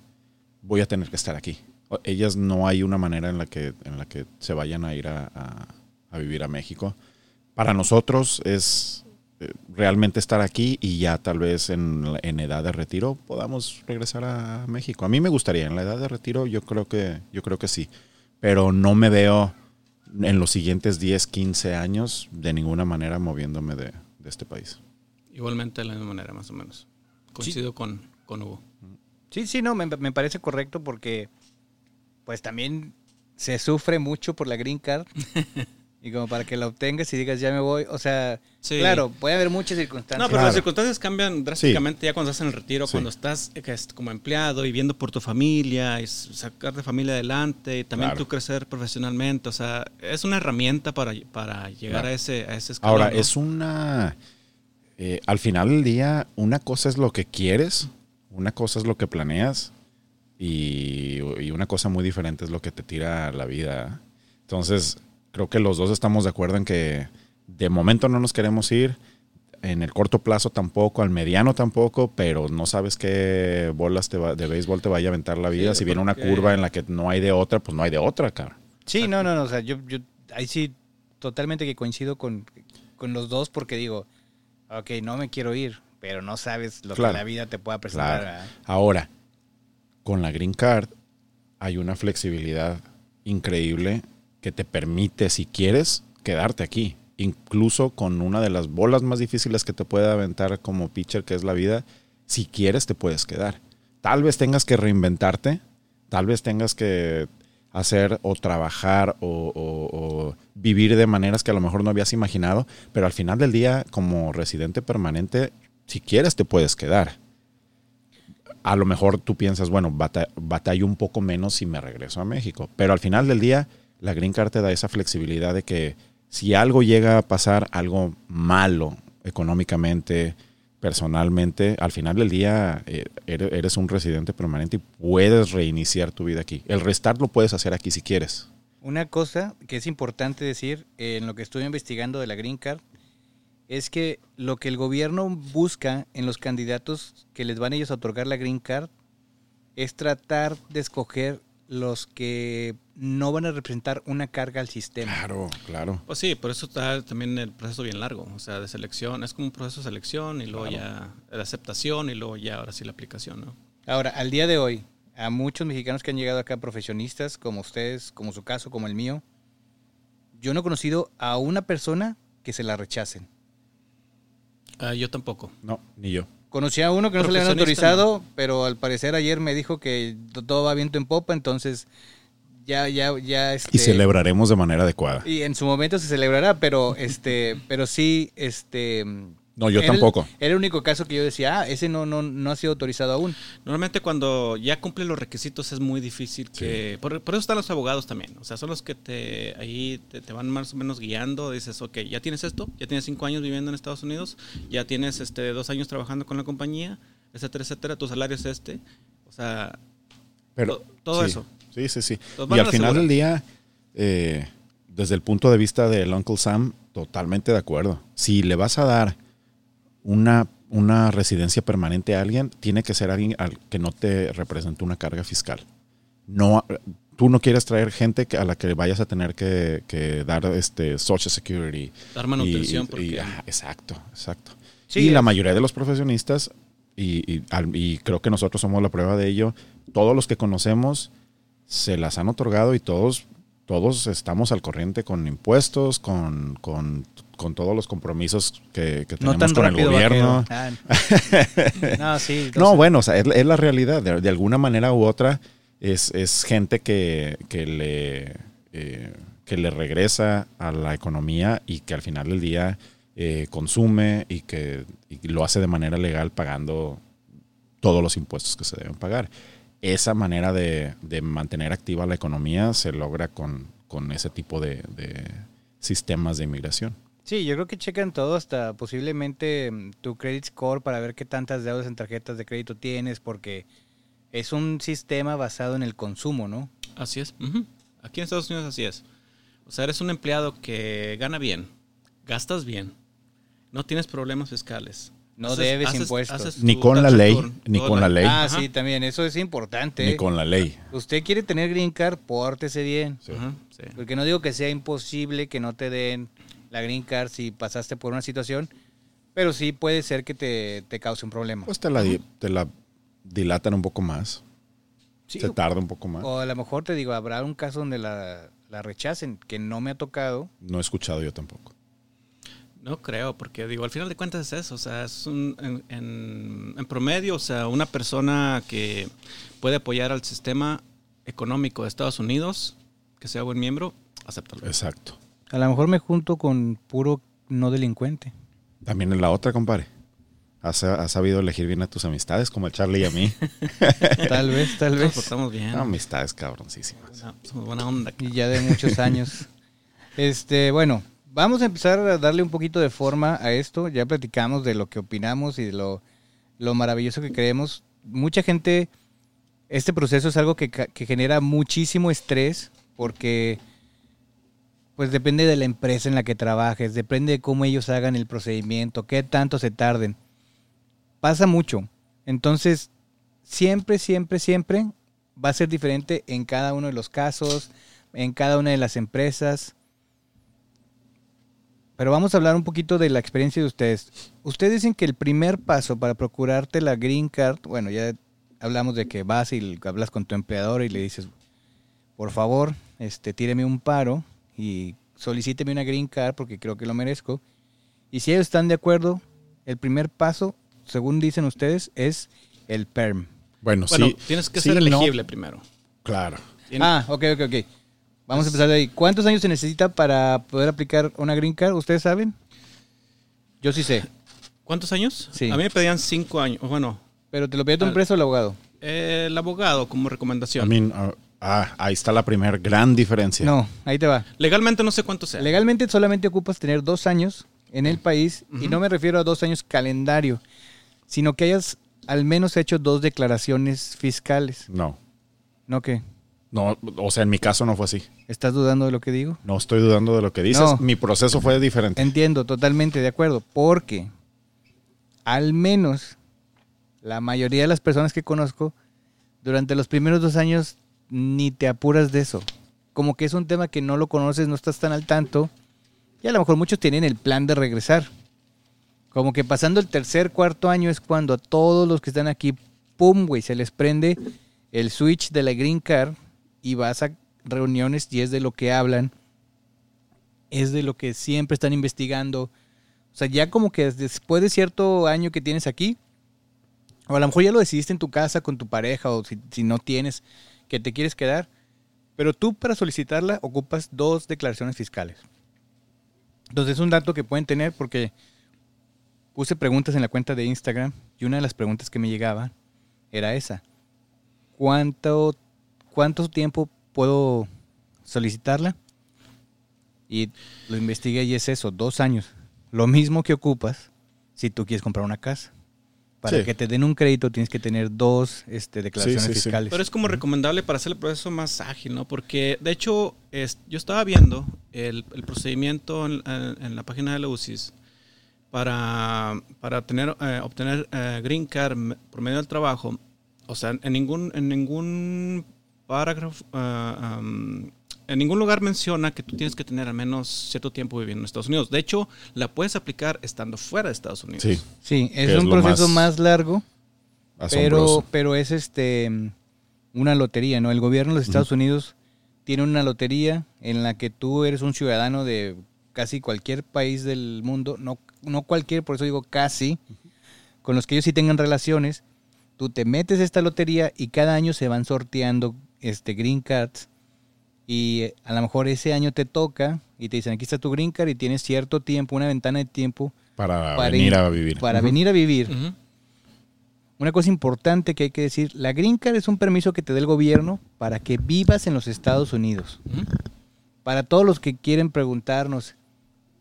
voy a tener que estar aquí. Ellas no hay una manera en la que, en la que se vayan a ir a, a- a vivir a México. Para nosotros es eh, realmente estar aquí y ya tal vez en, la- en edad de retiro podamos regresar a México. A mí me gustaría, en la edad de retiro yo creo que, yo creo que sí, pero no me veo en los siguientes 10, 15 años de ninguna manera moviéndome de, de este país. Igualmente de la misma manera, más o menos. Coincido con, con Hugo. Sí, sí, no, me, me parece correcto porque pues también se sufre mucho por la Green Card. y como para que la obtengas y digas ya me voy, o sea, Sí. claro, puede haber muchas circunstancias. No, pero Claro. las circunstancias cambian drásticamente ya cuando estás en el retiro, Sí. cuando estás como empleado y viendo por tu familia y sacar de familia adelante y también Claro. tú crecer profesionalmente. O sea, es una herramienta para, para llegar Claro. a ese, a ese escalón. Ahora, ¿no? es una... eh, al final del día, una cosa es lo que quieres, una cosa es lo que planeas y, y una cosa muy diferente es lo que te tira la vida. Entonces, creo que los dos estamos de acuerdo en que de momento no nos queremos ir. en el corto plazo tampoco, al mediano tampoco, pero no sabes qué bolas te va- de béisbol te vaya a aventar la vida. Sí, si viene una curva en la que no hay de otra, pues no hay de otra, cara. Sí, no, no, no. O sea, yo, yo ahí sí totalmente que coincido con, con los dos porque digo, ok, no me quiero ir, pero no sabes lo Claro. que la vida te pueda presentar. Ahora, con la Green Card hay una flexibilidad increíble que te permite, si quieres, quedarte aquí. Incluso con una de las bolas más difíciles que te puede aventar como pitcher, que es la vida, si quieres te puedes quedar. Tal vez tengas que reinventarte, tal vez tengas que hacer o trabajar o, vivir de maneras que a lo mejor no habías imaginado, pero al final del día, como residente permanente, si quieres te puedes quedar a lo mejor tú piensas, bueno, bata- batallo un poco menos si me regreso a México. Pero al final del día, la Green Card te da esa flexibilidad de que si algo llega a pasar, algo malo económicamente, personalmente, al final del día eh, eres, un residente permanente y puedes reiniciar tu vida aquí. El restart lo puedes hacer aquí si quieres. Una cosa que es importante decir en lo que estuve investigando de la Green Card es que lo que el gobierno busca en los candidatos que les van ellos a otorgar la Green Card es tratar de escoger los que no van a representar una carga al sistema. Claro, claro. Pues sí, por eso está también el proceso bien largo, o sea, de selección, es como un proceso de selección y luego ya la aceptación y luego ya ahora sí la aplicación, ¿no? Ahora, al día de hoy, a muchos mexicanos que han llegado acá profesionistas, como ustedes, como su caso, como el mío, yo no he conocido a una persona que se la rechacen. Ah, yo tampoco. No, ni yo. Conocí a uno que no se le habían autorizado, pero al parecer ayer me dijo que to- todo va viento en popa, entonces ya, ya, ya. Y este, celebraremos de manera adecuada. Y en su momento se celebrará, pero este, pero sí, este. No, yo era el- tampoco. Era el único caso que yo decía, ah, ese no, no, no ha sido autorizado aún. Normalmente cuando ya cumple los requisitos es muy difícil que... Por, por eso están los abogados también. O sea, son los que te ahí te, te van más o menos guiando. Dices, ok, ya tienes esto, ya tienes cinco años viviendo en Estados Unidos, ya tienes este dos años trabajando con la compañía, etcétera, etcétera, tu salario es este. O sea, Pero, To- todo sí, eso. Sí, sí, sí. Y al final del día, eh, desde el punto de vista del Uncle Sam, totalmente de acuerdo. Si le vas a dar una, una residencia permanente a alguien, tiene que ser alguien al que no te represente una carga fiscal. No, tú no quieres traer gente a la que vayas a tener que, que dar este Social Security. dar manutención Y- porque... y- ah, exacto, exacto. Sí, y la mayoría de los profesionistas, y, y al- y creo que nosotros somos la prueba de ello, todos los que conocemos se las han otorgado y todos, todos estamos al corriente con impuestos, con, con, con todos los compromisos que, que No tenemos tan con el gobierno. Ah, no, sí. No, sé. bueno, o sea, es, es la realidad. De, de alguna manera u otra, es, es gente que, que le, eh, que le regresa a la economía y que al final del día eh, consume y que y lo hace de manera legal pagando todos los impuestos que se deben pagar. Esa manera de, de mantener activa la economía se logra con, con ese tipo de, de sistemas de inmigración. Sí, yo creo que checan todo, hasta posiblemente mm, tu credit score para ver qué tantas deudas en tarjetas de crédito tienes, porque es un sistema basado en el consumo, ¿no? Así es. Aquí en Estados Unidos así es. O sea, eres un empleado que gana bien, gastas bien, no tienes problemas fiscales. No debes impuestos. Ni con la tax ley, ni con la ley. Ah, Ajá. sí, también, eso es importante. Ni ¿eh? con la ley. Usted quiere tener green card, pórtese bien. Sí. Ajá, sí. Porque no digo que sea imposible que no te den la green card si pasaste por una situación, pero sí puede ser que te, te cause un problema. Pues te la, te la dilatan un poco más. Sí, se tarda un poco más. o a lo mejor te digo, habrá un caso donde la, la rechacen, que no me ha tocado. No he escuchado yo tampoco. No creo, porque digo, al final de cuentas es eso, o sea, es un, en, en- en promedio, o sea, una persona que puede apoyar al sistema económico de Estados Unidos, que sea buen miembro, acéptalo. Exacto. A lo mejor me junto con puro no delincuente. También en la otra, compadre. Has, has sabido elegir bien a tus amistades, como el Charlie y a mí. Tal vez, tal Nos vez. portamos bien. No, amistades cabroncísimas. Somos buena onda. Y ya de muchos años. Este, bueno, vamos a empezar a darle un poquito de forma a esto. Ya platicamos de lo que opinamos y de lo, lo maravilloso que creemos. Mucha gente, este proceso es algo que, que genera muchísimo estrés porque pues depende de la empresa en la que trabajes, depende de cómo ellos hagan el procedimiento, qué tanto se tarden. Pasa mucho. Entonces, siempre, siempre, siempre va a ser diferente en cada uno de los casos, en cada una de las empresas. Pero vamos a hablar un poquito de la experiencia de ustedes. Ustedes dicen que el primer paso para procurarte la green card, bueno, ya hablamos de que vas y hablas con tu empleador y le dices, por favor, este, tíreme un paro y solicíteme una green card porque creo que lo merezco. Y si ellos están de acuerdo, el primer paso, según dicen ustedes, es el PERM. Bueno, Bueno, sí. tienes que sí, ser no. elegible primero. Claro. Ah, ok, ok, ok. Vamos a empezar de ahí. ¿Cuántos años se necesita para poder aplicar una green card? ¿Ustedes saben? Yo sí sé. ¿Cuántos años? Sí. A mí me pedían cinco años. Bueno, ¿Pero te lo pidió tu empresa o el abogado? eh, el abogado como recomendación. I mean, ah, ah, ahí está la primera gran diferencia. No, ahí te va. Legalmente no sé cuánto sea. Legalmente solamente ocupas tener dos años en el país y no me refiero a dos años calendario, sino que hayas al menos hecho dos declaraciones fiscales. No. ¿No qué? No, o sea, en mi caso no fue así. ¿Estás dudando de lo que digo? No estoy dudando de lo que dices. No. Mi proceso fue diferente. Entiendo, totalmente de acuerdo, porque al menos la mayoría de las personas que conozco, durante los primeros dos años ni te apuras de eso. Como que es un tema que no lo conoces, no estás tan al tanto, y a lo mejor muchos tienen el plan de regresar. Como que pasando el tercer, cuarto año es cuando a todos los que están aquí, pum, güey, se les prende el switch de la green card y vas a reuniones y es de lo que hablan es de lo que siempre están investigando. O sea, ya como que después de cierto año que tienes aquí, o a lo mejor ya lo decidiste en tu casa con tu pareja, o si, si no tienes, que te quieres quedar, pero tú para solicitarla ocupas dos declaraciones fiscales. Entonces es un dato que pueden tener porque puse preguntas en la cuenta de Instagram y una de las preguntas que me llegaba era esa. ¿Cuánto, cuánto tiempo puedo solicitarla? Y lo investigué y es eso, dos años. Lo mismo que ocupas si tú quieres comprar una casa. Para Sí. que te den un crédito tienes que tener dos este, declaraciones sí, sí. fiscales. Pero es como recomendable para hacer el proceso más ágil, ¿no? Porque, de hecho, es- yo estaba viendo el, el procedimiento en, en- en la página de la UCIS para, para tener, eh, obtener eh, Green Card por medio del trabajo. O sea, en ningún, en ningún parágrafo, am, en ningún lugar menciona que tú tienes que tener al menos cierto tiempo viviendo en Estados Unidos. De hecho, la puedes aplicar estando fuera de Estados Unidos. Sí, Sí, es Que un proceso más más, largo, pero, asombroso. pero es este una lotería, ¿no? El gobierno de los Estados Unidos tiene una lotería en la que tú eres un ciudadano de casi cualquier país del mundo, no, no cualquier, por eso digo casi, con los que ellos sí tengan relaciones, tú te metes a esta lotería y cada año se van sorteando este green cards y eh, a lo mejor ese año te toca y te dicen aquí está tu green card y tienes cierto tiempo, una ventana de tiempo para, para venir ir- a vivir. para venir a vivir. Una cosa importante que hay que decir, la Green Card es un permiso que te da el gobierno para que vivas en los Estados Unidos. Para todos los que quieren preguntarnos,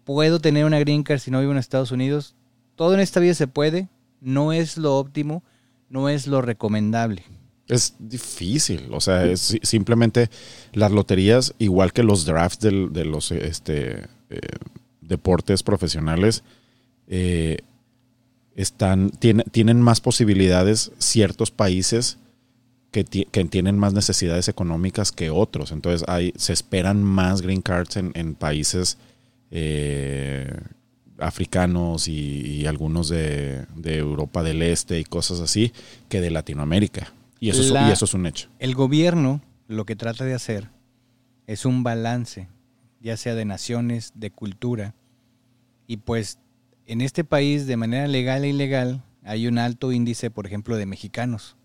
¿puedo tener una Green Card si no vivo en Estados Unidos? Todo en esta vida se puede, no es lo óptimo, no es lo recomendable. Es difícil, o sea, es si- simplemente las loterías, igual que los drafts del- de los este, eh, deportes profesionales, eh, están, tiene- tienen más posibilidades ciertos países que, que tienen más necesidades económicas que otros. Entonces hay, se esperan más green cards en, en países eh, africanos y, y algunos de, de Europa del Este y cosas así que de Latinoamérica. Y eso, es- La- y eso es un hecho. El gobierno lo que trata de hacer es un balance, ya sea de naciones, de cultura. Y pues en este país, de manera legal e ilegal, hay un alto índice, por ejemplo, de mexicanos.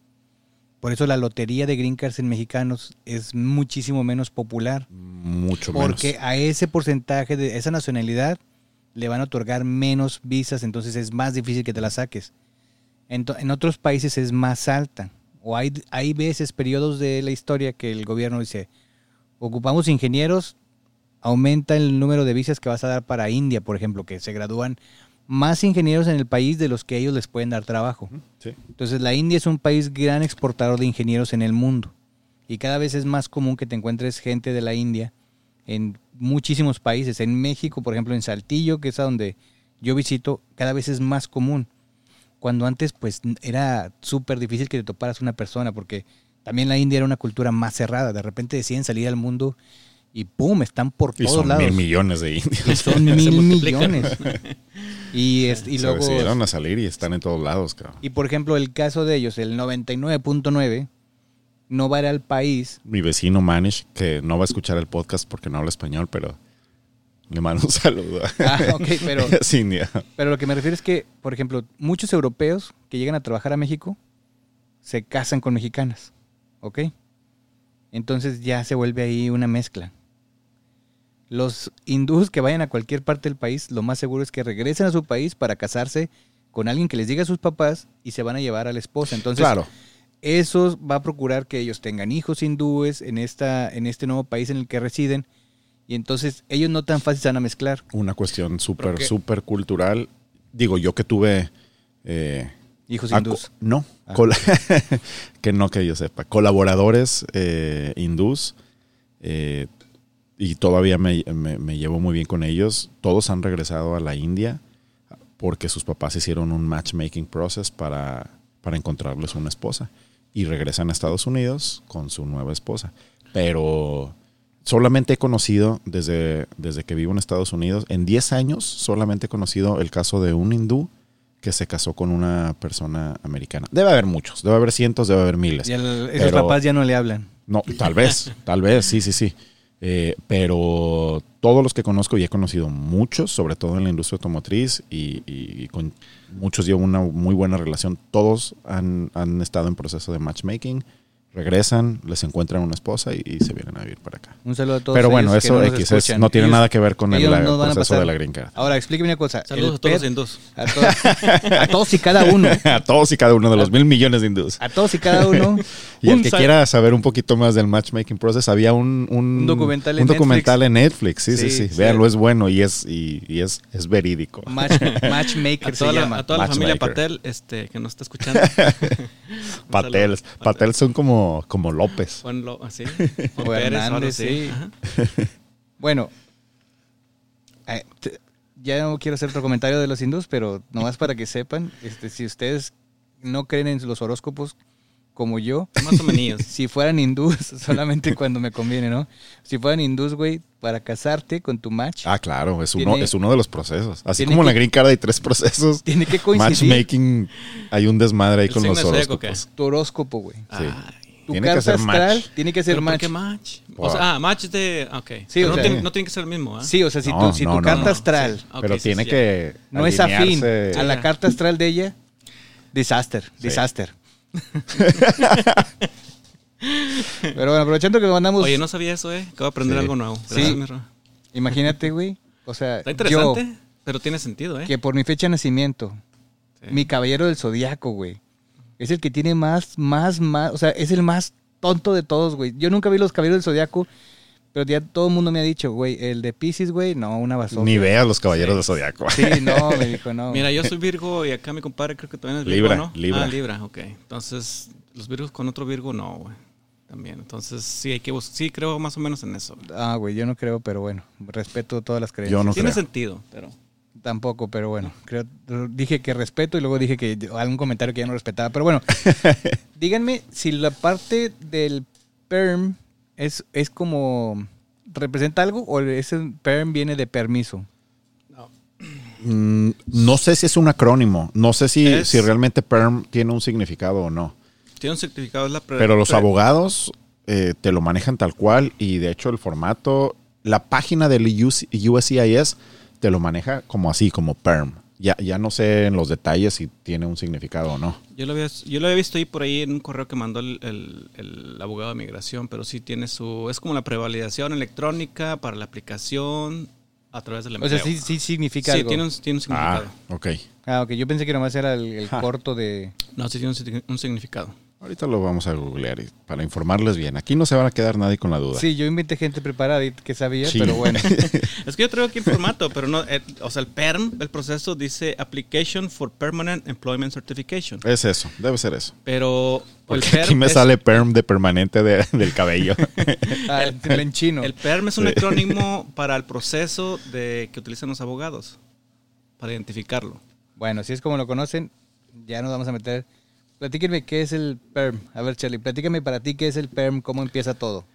Por eso la lotería de green cards en mexicanos es muchísimo menos popular. Mucho Porque menos. a ese porcentaje de esa nacionalidad le van a otorgar menos visas, entonces es más difícil que te la saques. Ento- en otros países es más alta. O hay, hay veces, periodos de la historia que el gobierno dice, ocupamos ingenieros, aumenta el número de visas que vas a dar para India, por ejemplo, que se gradúan más ingenieros en el país de los que ellos les pueden dar trabajo. Sí. Entonces la India es un país gran exportador de ingenieros en el mundo y cada vez es más común que te encuentres gente de la India en muchísimos países. En México, por ejemplo, en Saltillo, que es a donde yo visito, cada vez es más común. Cuando antes, pues, era súper difícil que te toparas una persona, porque también la India era una cultura más cerrada. De repente deciden salir al mundo y ¡pum! Están por Y todos son lados. mil millones de indios. Y son Se mil millones. Y, es- y Se luego... decidieron a salir y están en todos lados, cabrón. Y por ejemplo, el caso de ellos, el 99.9, no va a ir al país. Mi vecino Manish, que no va a escuchar el podcast porque no habla español, pero le mando un saludo. Ah, ok, pero, es india. pero lo que me refiero es que, por ejemplo, muchos europeos que llegan a trabajar a México se casan con mexicanas. ¿Ok? Entonces ya se vuelve ahí una mezcla. Los hindús que vayan a cualquier parte del país, lo más seguro es que regresen a su país para casarse con alguien que les diga a sus papás y se van a llevar a la esposa. Entonces, claro. eso va a procurar que ellos tengan hijos hindúes en, esta, en este nuevo país en el que residen. Y entonces ellos no tan fácil se van a mezclar. Una cuestión súper, súper cultural. Digo, yo que tuve... eh, Hijos hindús. no, Ah. que no que yo sepa. Colaboradores eh, hindús eh, y todavía me, me- me llevo muy bien con ellos. Todos han regresado a la India porque sus papás hicieron un matchmaking process para, para encontrarles una esposa. Y regresan a Estados Unidos con su nueva esposa. Pero solamente he conocido, desde, desde que vivo en Estados Unidos, en 10 años solamente he conocido el caso de un hindú que se casó con una persona americana. Debe haber muchos, debe haber cientos, debe haber miles. Y el- esos Pero- papás ya no le hablan. No, tal vez, tal vez, sí, sí, sí. Eh, pero todos los que conozco y he conocido muchos, sobre todo en la industria automotriz y, y- y con muchos llevo una muy buena relación. Todos han, han estado en proceso de matchmaking, regresan, les encuentran una esposa y, y se vienen a vivir para acá. Un saludo a todos. Pero bueno, ellos que eso no X es- no tiene Ellos- nada que ver con el, la- no proceso pasar. de la green card. Ahora, explíqueme una cosa. Saludos a todos los hindús. A todos, a todos y cada uno. a todos y cada uno de los mil millones de hindúes. A todos y cada uno. Y el que sal- quiera saber un poquito más del matchmaking process, había un, un, Un documental en un documental Netflix. en Netflix. Sí, sí, Sí, sí. sí. Véanlo, es bueno y es, y, y es, es verídico. Match- matchmaker A se toda, la, llama. a toda la familia. Patel este, que nos está escuchando. Saludo. Patel son como, como López. Juan Lo- así. O Juan Pérez, algo Hernández, así. sí. Bueno, eh, te- ya no quiero hacer otro comentario de los hindús, pero nomás para que sepan, este, si ustedes no creen en los horóscopos como yo, Más o menos. si fueran hindús, solamente cuando me conviene, ¿no? Si fueran hindús, güey, para casarte con tu match, Ah, claro, es uno, Tiene- es uno de los procesos. Así como en la que- Green Card hay tres procesos. tiene que coincidir Matchmaking, hay un desmadre ahí ¿El con los horóscopos. tu horóscopo, güey. Ay. Tu Tiene que carta ser match. astral tiene que ser ¿Pero por match. qué match? O Wow. sea, ah, match de... Ok. Sí, Pero o no, sea- tiene, no tiene que ser el mismo, ¿ah? Sí, o sea, si No, tu, si no, tu no, carta no. astral Sí. Pero sí, tiene sí, que no es afín a la carta astral de ella, disaster, Sí. disaster. Pero bueno, aprovechando que mandamos, Oye, no sabía eso, ¿eh? Acabo de aprender Sí. algo nuevo. Sí. Gracias, imagínate, güey, o sea, Está yo, interesante, pero tiene sentido, ¿eh? que por mi fecha de nacimiento, Sí. mi caballero del zodiaco, güey, es el que tiene más, más, más, o sea, es el más tonto de todos, güey. Yo nunca vi los caballeros del zodiaco, pero ya todo el mundo me ha dicho, güey, el de Pisces, güey, no, una basura. Ni veas los caballeros Sí. del Zodiaco. Sí, no, me dijo, no. Mira, yo soy Virgo y acá mi compadre creo que también es Virgo, Libra, ¿no? Libra. Ah, Libra, ok. Entonces, los Virgos con otro Virgo, no, güey. También. Entonces, sí, hay que bus- Sí, creo más o menos en eso. güey. Ah, güey, yo no creo, pero bueno, respeto todas las creencias. Yo no Tiene creo. sentido, pero... Tampoco, pero bueno, creo, dije que respeto y luego dije que algún comentario que ya no respetaba. Pero bueno, díganme si la parte del perm es, es como representa algo o ese perm viene de permiso. Mm, no sé si es un acrónimo. No sé si, Es- si realmente PERM tiene un significado o no. Tiene un certificado, es la Pero los abogados eh, te lo manejan tal cual y de hecho el formato, la página del US USCIS te lo maneja como así, como PERM. Ya, ya no sé en los detalles si tiene un significado o no. Yo lo, había, yo lo había visto ahí por ahí en un correo que mandó el, el- el abogado de migración, pero sí tiene su... Es como la prevalidación electrónica para la aplicación a través del O empleo. sea, sí, sí significa Sí, algo. tiene un, tiene un significado. Ah, ok. Ah, ok, yo pensé que nomás era el, corto de... No, sí tiene un significado. Ahorita lo vamos a googlear y- para informarles bien. Aquí no se van a quedar nadie con la duda. Sí, yo inventé gente preparada y que sabía, Sí. pero bueno. Es que yo traigo aquí el formato, pero no, eh, o sea, el PERM, el proceso dice Application for Permanent Employment Certification. Es eso, debe ser eso. Pero el Porque PERM aquí me es- sale perm de permanente de- del cabello. Ah, el- en chino. El PERM es un Sí. acrónimo para el proceso de que utilizan los abogados para identificarlo. Bueno, si es como lo conocen, ya nos vamos a meter. Platíquenme qué es el PERM. A ver, Charlie, platícame para ti qué es el PERM, cómo empieza todo.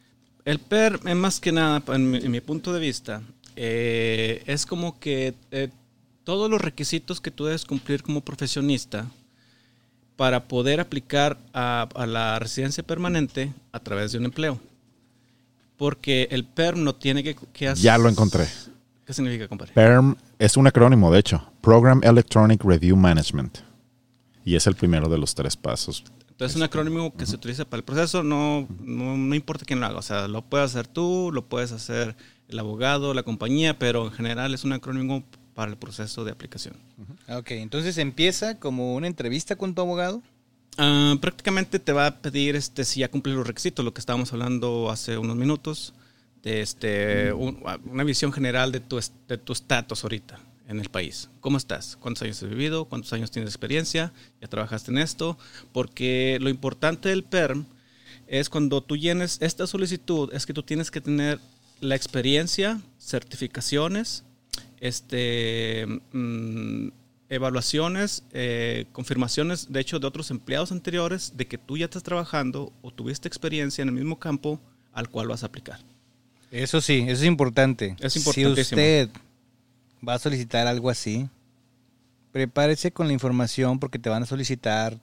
El PERM, es más que nada, en mi, en mi punto de vista, eh, es como que eh, todos los requisitos que tú debes cumplir como profesionista para poder aplicar a, a la residencia permanente a través de un empleo. Porque el PERM no tiene que... que hacer- ya lo encontré. ¿Qué significa, compadre? PERM es un acrónimo, de hecho. Program Electronic Review Management. Y es el primero de los tres pasos. Entonces es un acrónimo que se utiliza para el proceso, no, no, no importa quién lo haga, o sea, lo puedes hacer tú, lo puedes hacer el abogado, la compañía, pero en general es un acrónimo para el proceso de aplicación. Ok, entonces empieza como una entrevista con tu abogado. Ah, prácticamente te va a pedir este, si ya cumple los requisitos, lo que estábamos hablando hace unos minutos, de este, un- una visión general de tu es- de tu estatus ahorita en el país. ¿Cómo estás? ¿Cuántos años has vivido? ¿Cuántos años tienes de experiencia? ¿Ya trabajaste en esto? Porque lo importante del PERM es cuando tú llenes esta solicitud, es que tú tienes que tener la experiencia, certificaciones, este, mm, evaluaciones, eh, confirmaciones, de hecho, de otros empleados anteriores de que tú ya estás trabajando o tuviste experiencia en el mismo campo al cual vas a aplicar. Eso sí, eso es importante. Es Si importantísimo. usted va a solicitar algo así, prepárese con la información porque te van a solicitar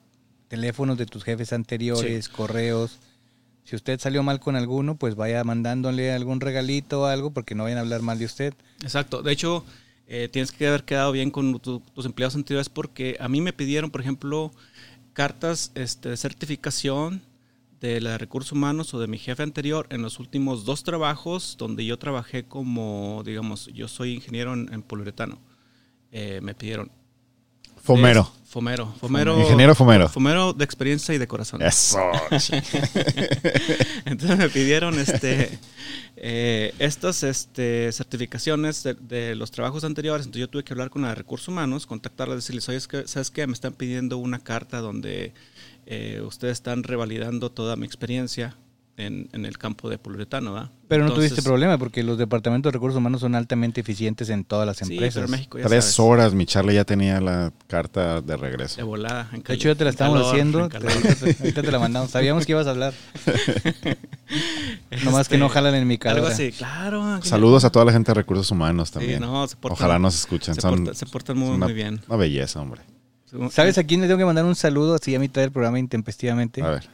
teléfonos de tus jefes anteriores, correos. Si usted salió mal con alguno, pues vaya mandándole algún regalito o algo porque no vayan a hablar mal de usted. Exacto. De hecho, eh, tienes que haber quedado bien con tu- tus empleados anteriores porque a mí me pidieron, por ejemplo, cartas este, de certificación de la de recursos humanos o de mi jefe anterior en los últimos dos trabajos donde yo trabajé como, digamos, yo soy ingeniero en, en poliuretano. Eh, me pidieron. Fomero. Es- Fomero. Fomero. Ingeniero Fomero. Fomero de experiencia y de corazón. Eso. Entonces me pidieron este, eh, estas este, certificaciones de, de los trabajos anteriores. Entonces yo tuve que hablar con la de recursos humanos, contactarla, decirles, oye, es que, ¿sabes qué? Me están pidiendo una carta donde eh, ustedes están revalidando toda mi experiencia en, en el campo de poliuretano, ¿verdad? Pero no Entonces, tuviste problema porque los departamentos de recursos humanos son altamente eficientes en todas las Sí, empresas. pero en México ya Tres sabes, horas, mi Charlie ya tenía la carta de de regreso. volada. en De hecho, ya te la estamos calor, haciendo. Ahorita te, la mandamos. Sabíamos que ibas a hablar. Nomás que no jalan en mi Este, Algo cara. así, claro. Saludos a toda la gente de recursos humanos también. no, se portan- Ojalá nos escuchen. Se, Son, porta- se portan muy, es una, muy bien. una belleza, hombre. ¿Sabes a quién le tengo que mandar un saludo así a mitad del programa intempestivamente? A ver.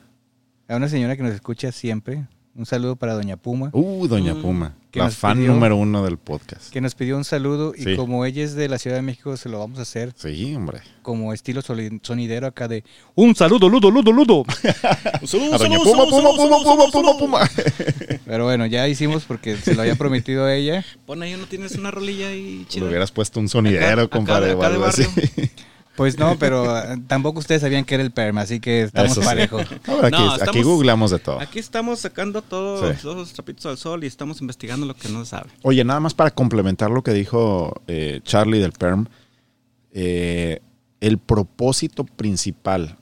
A una señora que nos escucha siempre. Un saludo para Doña Puma, Uh, Doña Mm. Puma. Que La fan pidió- número uno del podcast. que nos pidió un saludo y Sí. como ella es de la Ciudad de México, se lo vamos a hacer Sí, hombre. como estilo sonidero acá de un saludo, ludo, ludo, ludo. A Doña Puma, Puma, Puma, Puma, Puma, Puma. Pero bueno, ya hicimos porque se lo había prometido a ella. Pon ahí, ¿no tienes una rolilla ahí Le chida? hubieras puesto un sonidero, Acá- compadre, acá o de algo así. Pues no, pero eh, tampoco ustedes sabían que era el perma, así que estamos Eso sí. parejos. Ahora aquí, No, aquí estamos- googleamos de todo. Aquí estamos sacando todos, Sí. los trapitos al sol y estamos investigando lo que no se sabe. Oye, nada más para complementar lo que dijo eh, Charlie del PERM, eh, el propósito principal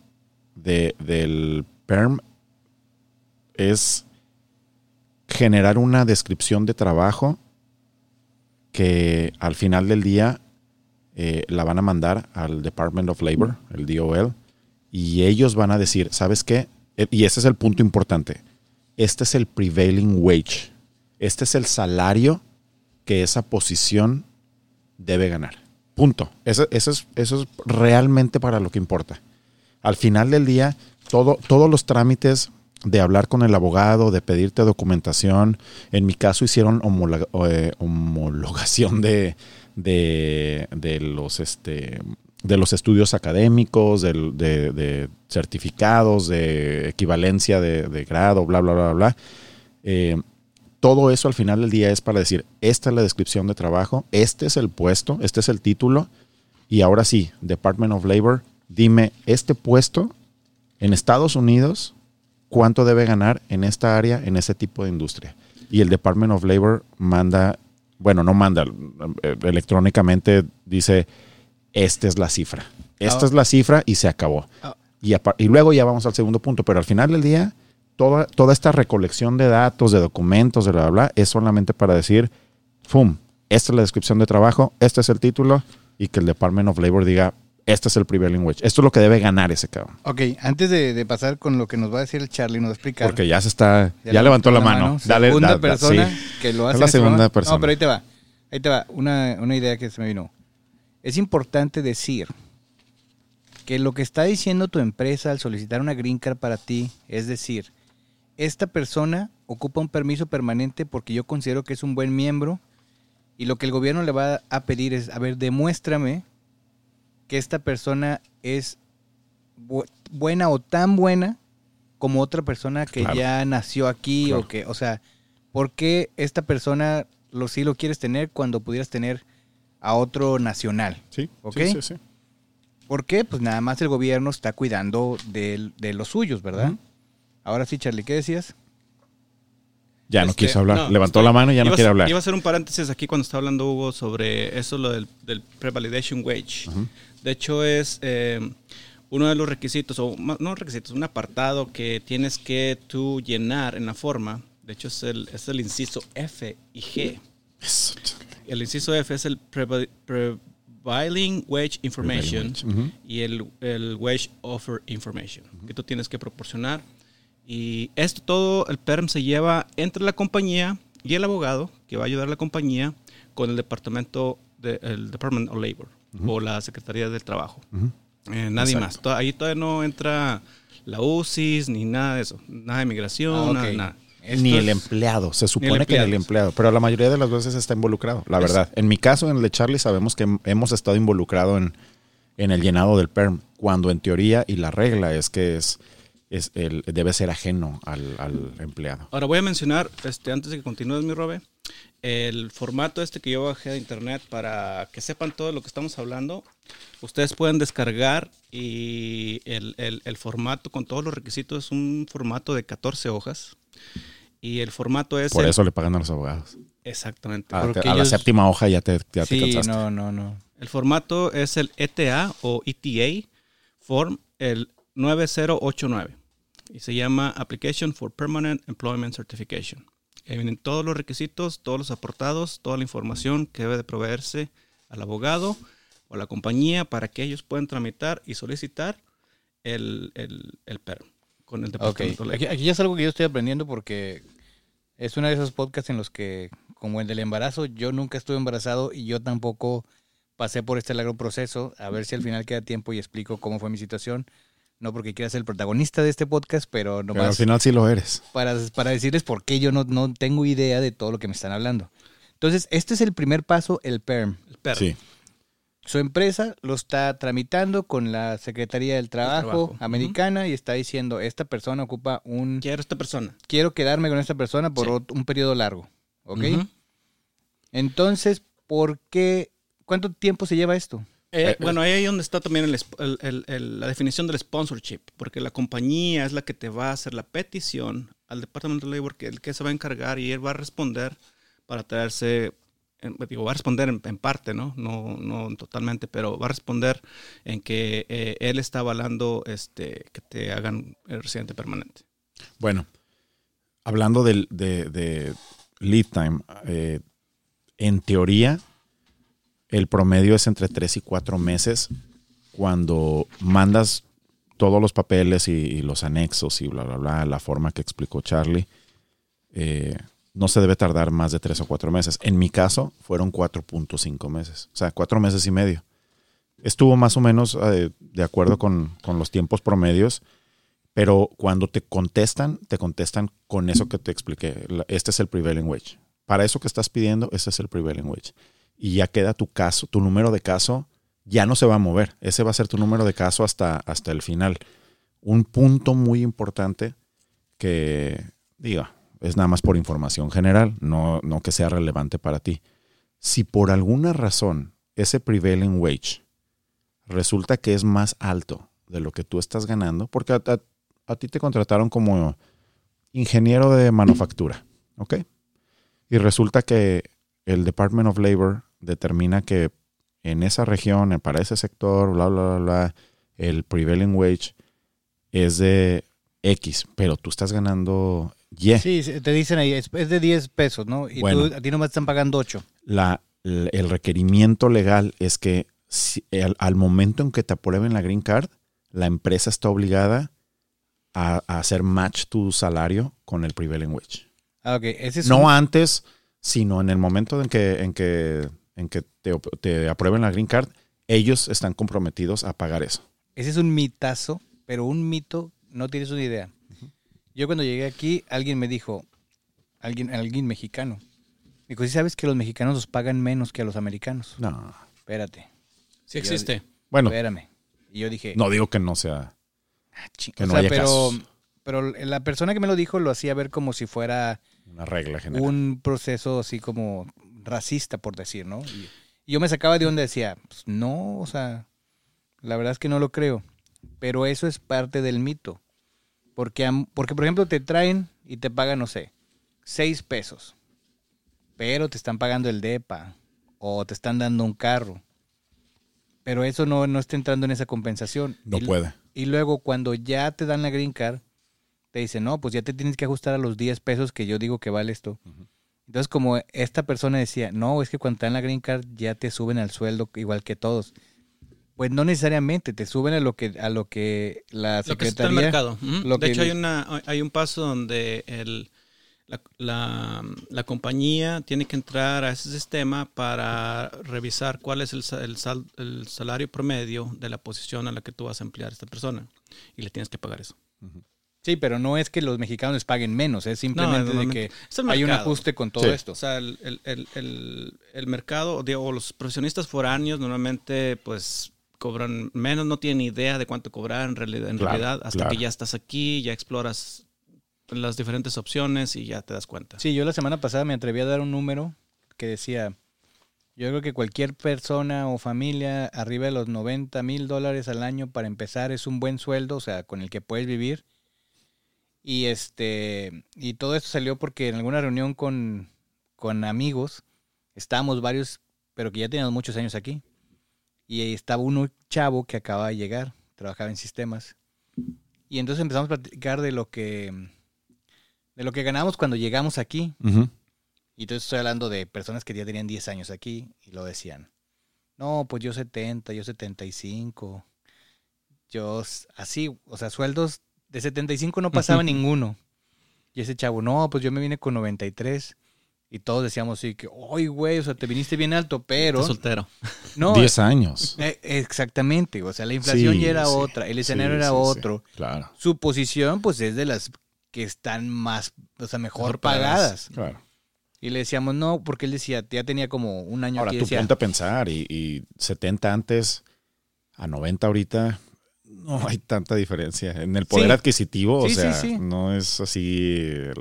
de- del PERM es generar una descripción de trabajo que al final del día eh, la van a mandar al Department of Labor, el DOL, y ellos van a decir, ¿sabes qué? Eh, Y ese es el punto importante. Este es el prevailing wage. Este es el salario que esa posición debe ganar. Punto. Eso, es, eso es realmente para lo que importa. Al final del día, todo, todos los trámites de hablar con el abogado, de pedirte documentación, en mi caso hicieron eh, homologación de, de, de los este de los estudios académicos, de, de certificados, de equivalencia de, de grado, bla, bla, bla, bla. Eh, todo eso al final del día es para decir, esta es la descripción de trabajo, este es el puesto, este es el título, y ahora sí, Department of Labor, dime, este puesto en Estados Unidos cuánto debe ganar en esta área, en ese tipo de industria. Y el Department of Labor manda, bueno, no manda, eh, electrónicamente dice, esta es la cifra. Esta Ah. es la cifra y se acabó. Ah. Y, luego ya vamos al segundo punto, pero al final del día, toda, toda esta recolección de datos, de documentos, de bla, bla, bla, es solamente para decir, ¡fum! Esta es la descripción de trabajo, este es el título, y que el Department of Labor diga, este es el prevailing wage. Esto es lo que debe ganar ese cabrón. Ok, antes de, de pasar con lo que nos va a decir el Charlie, nos va a explicar. Porque ya se está, ya, levantó la mano. Dale, segunda da- da- persona sí. que lo Es hace. la en este segunda programa. persona. No, pero ahí te va. Ahí te va. Una, una idea que se me vino. Es importante decir que lo que está diciendo tu empresa al solicitar una green card para ti, es decir, esta persona ocupa un permiso permanente porque yo considero que es un buen miembro y lo que el gobierno le va a pedir es, a ver, demuéstrame que esta persona es bu- buena o tan buena como otra persona que Claro. ya nació aquí Claro. o que, o sea, ¿por qué esta persona lo sí lo quieres tener cuando pudieras tener a otro nacional? Sí, ¿Ok? sí, sí, sí. ¿Por qué? Pues nada más el gobierno está cuidando de, de los suyos, ¿verdad? Ahora sí, Charlie, ¿qué decías? Ya no Este, quiso hablar. no, Levantó estoy- la mano y ya no quiere hablar. Iba a hacer un paréntesis aquí cuando estaba hablando Hugo sobre eso, lo del, del pre-validation wage. De hecho, es eh, uno de los requisitos, o no requisitos, un apartado que tienes que tú llenar en la forma. De hecho, es el, es el inciso F y G. Eso. El inciso F es el prevailing wage information Prevailing wage. Ujú. y el, el wage offer information que tú tienes que proporcionar. Y esto todo, el PERM se lleva entre la compañía y el abogado que va a ayudar a la compañía con el departamento de, el Department of Labor o la Secretaría del Trabajo. Eh, nadie Exacto. más. Ahí todavía no entra la UCIS ni nada de eso. Nada de migración, Ah, nada, nada. Esto Ni el empleado. Se supone que ni empleado. el empleado. Pero la mayoría de las veces está involucrado, la Es- verdad. En mi caso, en el de Charlie, sabemos que hem- hemos estado involucrado en, en el llenado del PERM, cuando en teoría y la regla es que es, es el, debe ser ajeno al, al empleado. Ahora voy a mencionar, este, antes de que continúes, mi Robe, el formato este que yo bajé de internet para que sepan todo lo que estamos hablando. Ustedes pueden descargar y el, el- el formato con todos los requisitos es un formato de 14 hojas. Y el formato es... Por el- eso le pagan a los abogados. Exactamente. A, Porque a la séptima hoja ya te, ya te Sí, cansaste. no, no, no. El formato es el ETA o ETA Form el 9089 y se llama Application for Permanent Employment Certification. Ahí vienen todos los requisitos, todos los aportados, toda la información que debe de proveerse al abogado o a la compañía para que ellos puedan tramitar y solicitar el, el, el PERM con el departamento aquí, aquí ya es algo que yo estoy aprendiendo porque es uno de esos podcasts en los que, como el del embarazo, yo nunca estuve embarazado y yo tampoco pasé por este largo proceso. A ver si al final queda tiempo y explico cómo fue mi situación. No porque quiera ser el protagonista de este podcast, pero Pero al nomás final sí lo eres. para, para decirles por qué yo no, no tengo idea de todo lo que me están hablando. Entonces, este es el primer paso, el PERM. El PERM. Sí. Su empresa lo está tramitando con la Secretaría del Trabajo, Trabajo, americana y está diciendo, esta persona ocupa un... Quiero esta persona. Quiero quedarme con esta persona por Sí. un periodo largo. ¿Ok? Entonces, ¿por qué? ¿Cuánto tiempo se lleva esto? Eh, Eh, bueno, ahí es donde está también el el- el- la definición del sponsorship, porque la compañía es la que te va a hacer la petición al Departamento de Labor, que el que se va a encargar y él va a responder para traerse, digo, va a responder en, en parte, ¿no? ¿no? No totalmente, pero va a responder en que eh, él está avalando este, que te hagan el residente permanente. Bueno, hablando del, de, de lead time, eh, en teoría, el promedio es entre 3 y 4 meses cuando mandas todos los papeles y, los anexos y bla, bla, bla, la forma que explicó Charlie. eh, no se debe tardar más de 3 o 4 meses. En mi caso, fueron 4.5 meses, o sea, 4 meses y medio. Estuvo más o menos eh, de acuerdo con, con los tiempos promedios. Pero cuando te contestan, te contestan con eso que te expliqué. Este es el prevailing wage. Para eso que estás pidiendo, este es el prevailing wage. Y ya queda tu caso, tu número de caso ya no se va a mover. Ese va a ser tu número de caso hasta, hasta el final. Un punto muy importante que, diga, es nada más por información general, no, no que sea relevante para ti. Si por alguna razón ese prevailing wage resulta que es más alto de lo que tú estás ganando, porque a- a- a ti te contrataron como ingeniero de manufactura, ¿ok? Y resulta que el Department of Labor determina que en esa región, para ese sector, bla, bla, bla, bla, el prevailing wage es de X, pero tú estás ganando Y. Sí, te dicen ahí, es, de 10 pesos, ¿no? Y Bueno. tú, a ti nomás te están pagando 8. La, el requerimiento legal es que si- al, al momento en que te aprueben la green card, la empresa está obligada a, a hacer match tu salario con el prevailing wage. Ah, ok. Ese es, No un, antes, sino en el momento en que, en que, en que te, te aprueben la green card, ellos están comprometidos a pagar eso. ese es un mitazo, pero un mito, no tienes una idea. Yo cuando llegué aquí, alguien me dijo, alguien, alguien mexicano, me dijo, ¿sí sabes que los mexicanos los pagan menos que a los americanos? No. Espérate, Sí existe. Bueno, espérame. Y yo dije, no digo que no sea. "Ah, ching-". que O no sea, haya pero, casos. pero la persona que me lo dijo lo hacía ver como si fuera Una regla general. un proceso así como racista, por decir, ¿no? Y, y yo me sacaba de donde decía, pues no, o sea, la verdad es que no lo creo. Pero eso es parte del mito. Porque, porque por ejemplo, te traen y te pagan, no sé, seis pesos. Pero te están pagando el DEPA o te están dando un carro. Pero eso no, no está entrando en esa compensación. No Y- puede. y luego cuando ya te dan la green card, te dicen, no, pues ya te tienes que ajustar a los 10 pesos que yo digo que vale esto. Entonces como esta persona decía, no, es que cuando te dan la green card ya te suben al sueldo igual que todos. Pues no necesariamente, te suben a lo que, a lo que la Lo que está en secretaría... el mercado. Lo de que hecho, hay, una, hay un paso donde el, la, la- la compañía tiene que entrar a ese sistema para revisar cuál es el, el sal- el salario promedio de la posición a la que tú vas a emplear a esta persona. Y le tienes que pagar eso. Sí, pero no es que los mexicanos les paguen menos, es simplemente de que es hay un ajuste con todo Sí. esto. O sea, el, el- el- el- el mercado, digo, los profesionistas foráneos normalmente pues cobran menos, no tienen idea de cuánto cobrar en realidad, en Claro, realidad hasta claro. que ya estás aquí, ya exploras las diferentes opciones y ya te das cuenta. Sí, yo la semana pasada me atreví a dar un número que decía, yo creo que cualquier persona o familia arriba de los 90 mil dólares al año para empezar es un buen sueldo, o sea, con el que puedes vivir. Y este y todo esto salió porque en alguna reunión con, con amigos, estábamos varios, pero que ya teníamos muchos años aquí. Y ahí estaba uno chavo que acababa de llegar, trabajaba en sistemas. Y entonces empezamos a platicar de lo que de lo que ganamos cuando llegamos aquí. Y entonces estoy hablando de personas que ya tenían 10 años aquí y lo decían. No, pues yo 70, yo 75. Yo así, o sea, sueldos de 75 no pasaba ninguno. Y ese chavo, no, pues yo me vine con 93. Y todos decíamos así que, ¡ay, güey! O sea, te viniste bien alto, pero... Estás soltero. No, 10 años. eh, exactamente. O sea, la inflación Sí, ya era sí. otra, el escenario Sí, era sí, sí. otro. Claro, Su posición, pues, es de las que están más, o sea, mejor, pagadas. pagadas. claro. Y le decíamos, no, porque él decía, ya tenía como un año Ahora aquí. tú decía, ponte a pensar y, y 70 antes a 90 ahorita no hay tanta diferencia en el poder Sí. adquisitivo, o Sí, sea, sí. no es así el-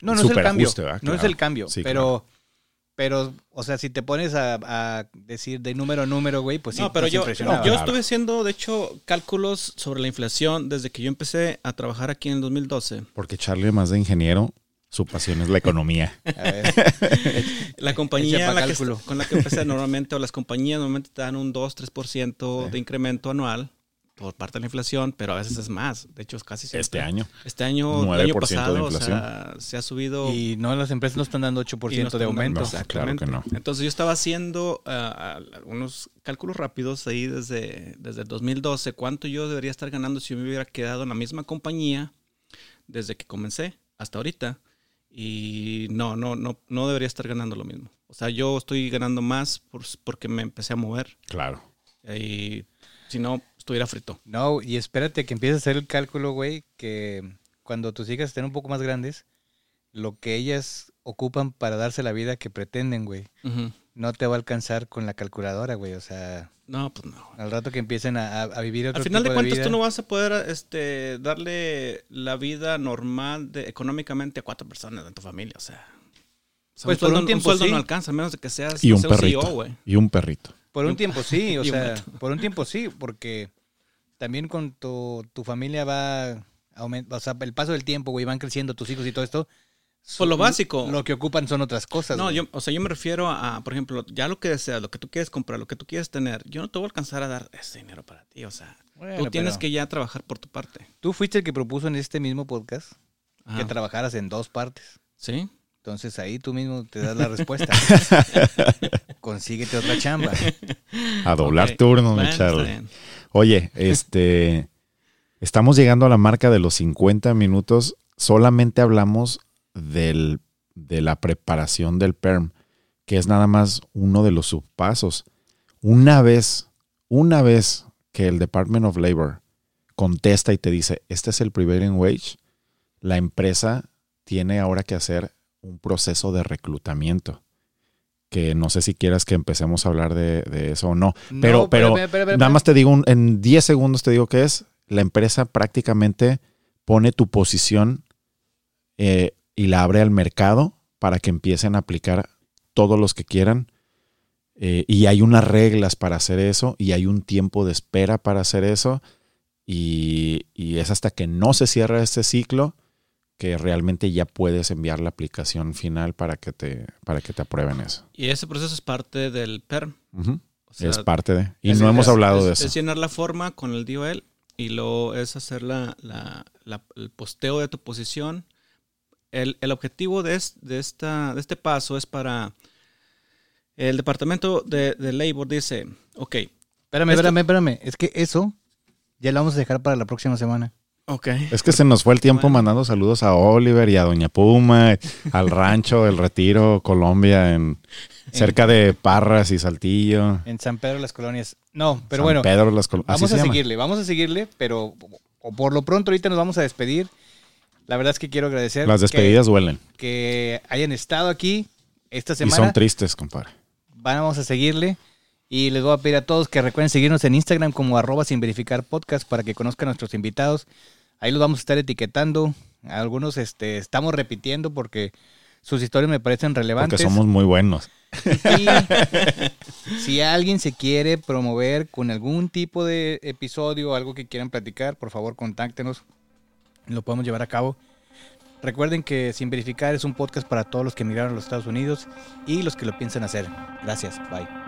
no, no es el cambio. No es el cambio. Sí, pero, pero, o sea, si te pones a, a decir de número a número, güey, pues sí. no, pero yo, yo estuve haciendo, de hecho, cálculos sobre la inflación desde que yo empecé a trabajar aquí en el 2012. porque Charlie más de ingeniero, su pasión es la economía. A ver, La compañía pa' la que con la que empecé normalmente, o las compañías normalmente te dan un 2-3% Sí. de incremento anual por parte de la inflación, pero a veces es más. De hecho, es casi siempre. Este año. Este año, el 9% año de pasado, o inflación. sea, se ha subido. y no, las empresas no están dando 8% y no están de dando- aumento. No. Claro que no. Entonces yo estaba haciendo ah, algunos cálculos rápidos ahí desde, desde el 2012, cuánto yo debería estar ganando si yo me hubiera quedado en la misma compañía desde que comencé hasta ahorita. Y no, no, no, no debería estar ganando lo mismo. O sea, yo estoy ganando más por- porque me empecé a mover. Claro. Y si no, estuviera frito. No, y espérate que empieces a hacer el cálculo, güey, que cuando tus hijas estén un poco más grandes, lo que ellas ocupan para darse la vida que pretenden, güey, no te va a alcanzar con la calculadora, güey. O sea, No, pues no. al rato que empiecen a, a- a vivir otro Al final de cuentas, vida, tú no vas a poder este, darle la vida normal de, económicamente a cuatro personas en tu familia. O sea, o sea, Pues por sueldo, un tiempo sueldo sí. no alcanza, a menos de que seas Y un sé, un perrito. CEO, güey. y un perrito. Por un tiempo sí, o un sea, por un tiempo sí, porque también con tu, tu familia va aument- o sea, el paso del tiempo, güey, van creciendo tus hijos y todo esto. Pues lo básico. Lo que ocupan son otras cosas. No, güey. yo, o sea, yo me refiero a, por ejemplo, ya lo que deseas, lo que tú quieres comprar, lo que tú quieres tener, yo no te voy a alcanzar a dar ese dinero para ti. O sea, Bueno, tú tienes pero que ya trabajar por tu parte. Tú fuiste el que propuso en este mismo podcast Ajá. que trabajaras en dos partes. ¿Sí? Entonces ahí tú mismo te das la respuesta. Consíguete otra chamba. A doblar turnos, mi Charlie. Oye, este. estamos llegando a la marca de los 50 minutos. Solamente hablamos del, de la preparación del PERM, que es nada más uno de los subpasos. Una vez, una vez que el Department of Labor contesta y te dice, este es el prevailing wage, la empresa tiene ahora que hacer un proceso de reclutamiento. Que no sé si quieras que empecemos a hablar de, de eso o no. Pero, No, pero, Nada más te digo, un- en 10 segundos te digo qué es. La empresa prácticamente pone tu posición eh, y la abre al mercado para que empiecen a aplicar todos los que quieran. Eh, y hay unas reglas para hacer eso y hay un tiempo de espera para hacer eso. Y, y es hasta que no se cierra este ciclo que realmente ya puedes enviar la aplicación final para que te, para que te aprueben eso. Y ese proceso es parte del PERM. Ujú. O sea, es parte de. Y es- no hemos es- hablado es- de eso. Es llenar la forma con el DOL y luego es hacer la, la- la- el posteo de tu posición. El, el objetivo de, es- de esta, de este paso es para... El departamento de, de Labor dice, ok, Espérame, Esto- espérame, espérame. Es que eso ya lo vamos a dejar para la próxima semana. Ok. Es que se nos fue el tiempo Bueno. mandando saludos a Oliver y a Doña Puma, al rancho del Retiro, Colombia, en cerca de Parras y Saltillo. En San Pedro las colonias. No, pero San bueno, Pedro las Col- así vamos a llama. seguirle, vamos a seguirle, pero o por lo pronto ahorita nos vamos a despedir. La verdad es que quiero agradecer Las despedidas duelen. que, hayan estado aquí esta Y semana. son tristes, compadre. Vamos a seguirle. Y les voy a pedir a todos que recuerden seguirnos en Instagram como arroba sin verificar podcast para que conozcan a nuestros invitados. Ahí los vamos a estar etiquetando. Algunos este, estamos repitiendo porque sus historias me parecen Porque relevantes. somos muy buenos. Y si alguien se quiere promover con algún tipo de episodio o algo que quieran platicar, por favor contáctenos. Lo podemos llevar a cabo. Recuerden que Sin Verificar es un podcast para todos los que emigraron a los Estados Unidos y los que lo piensan hacer. Gracias. Bye.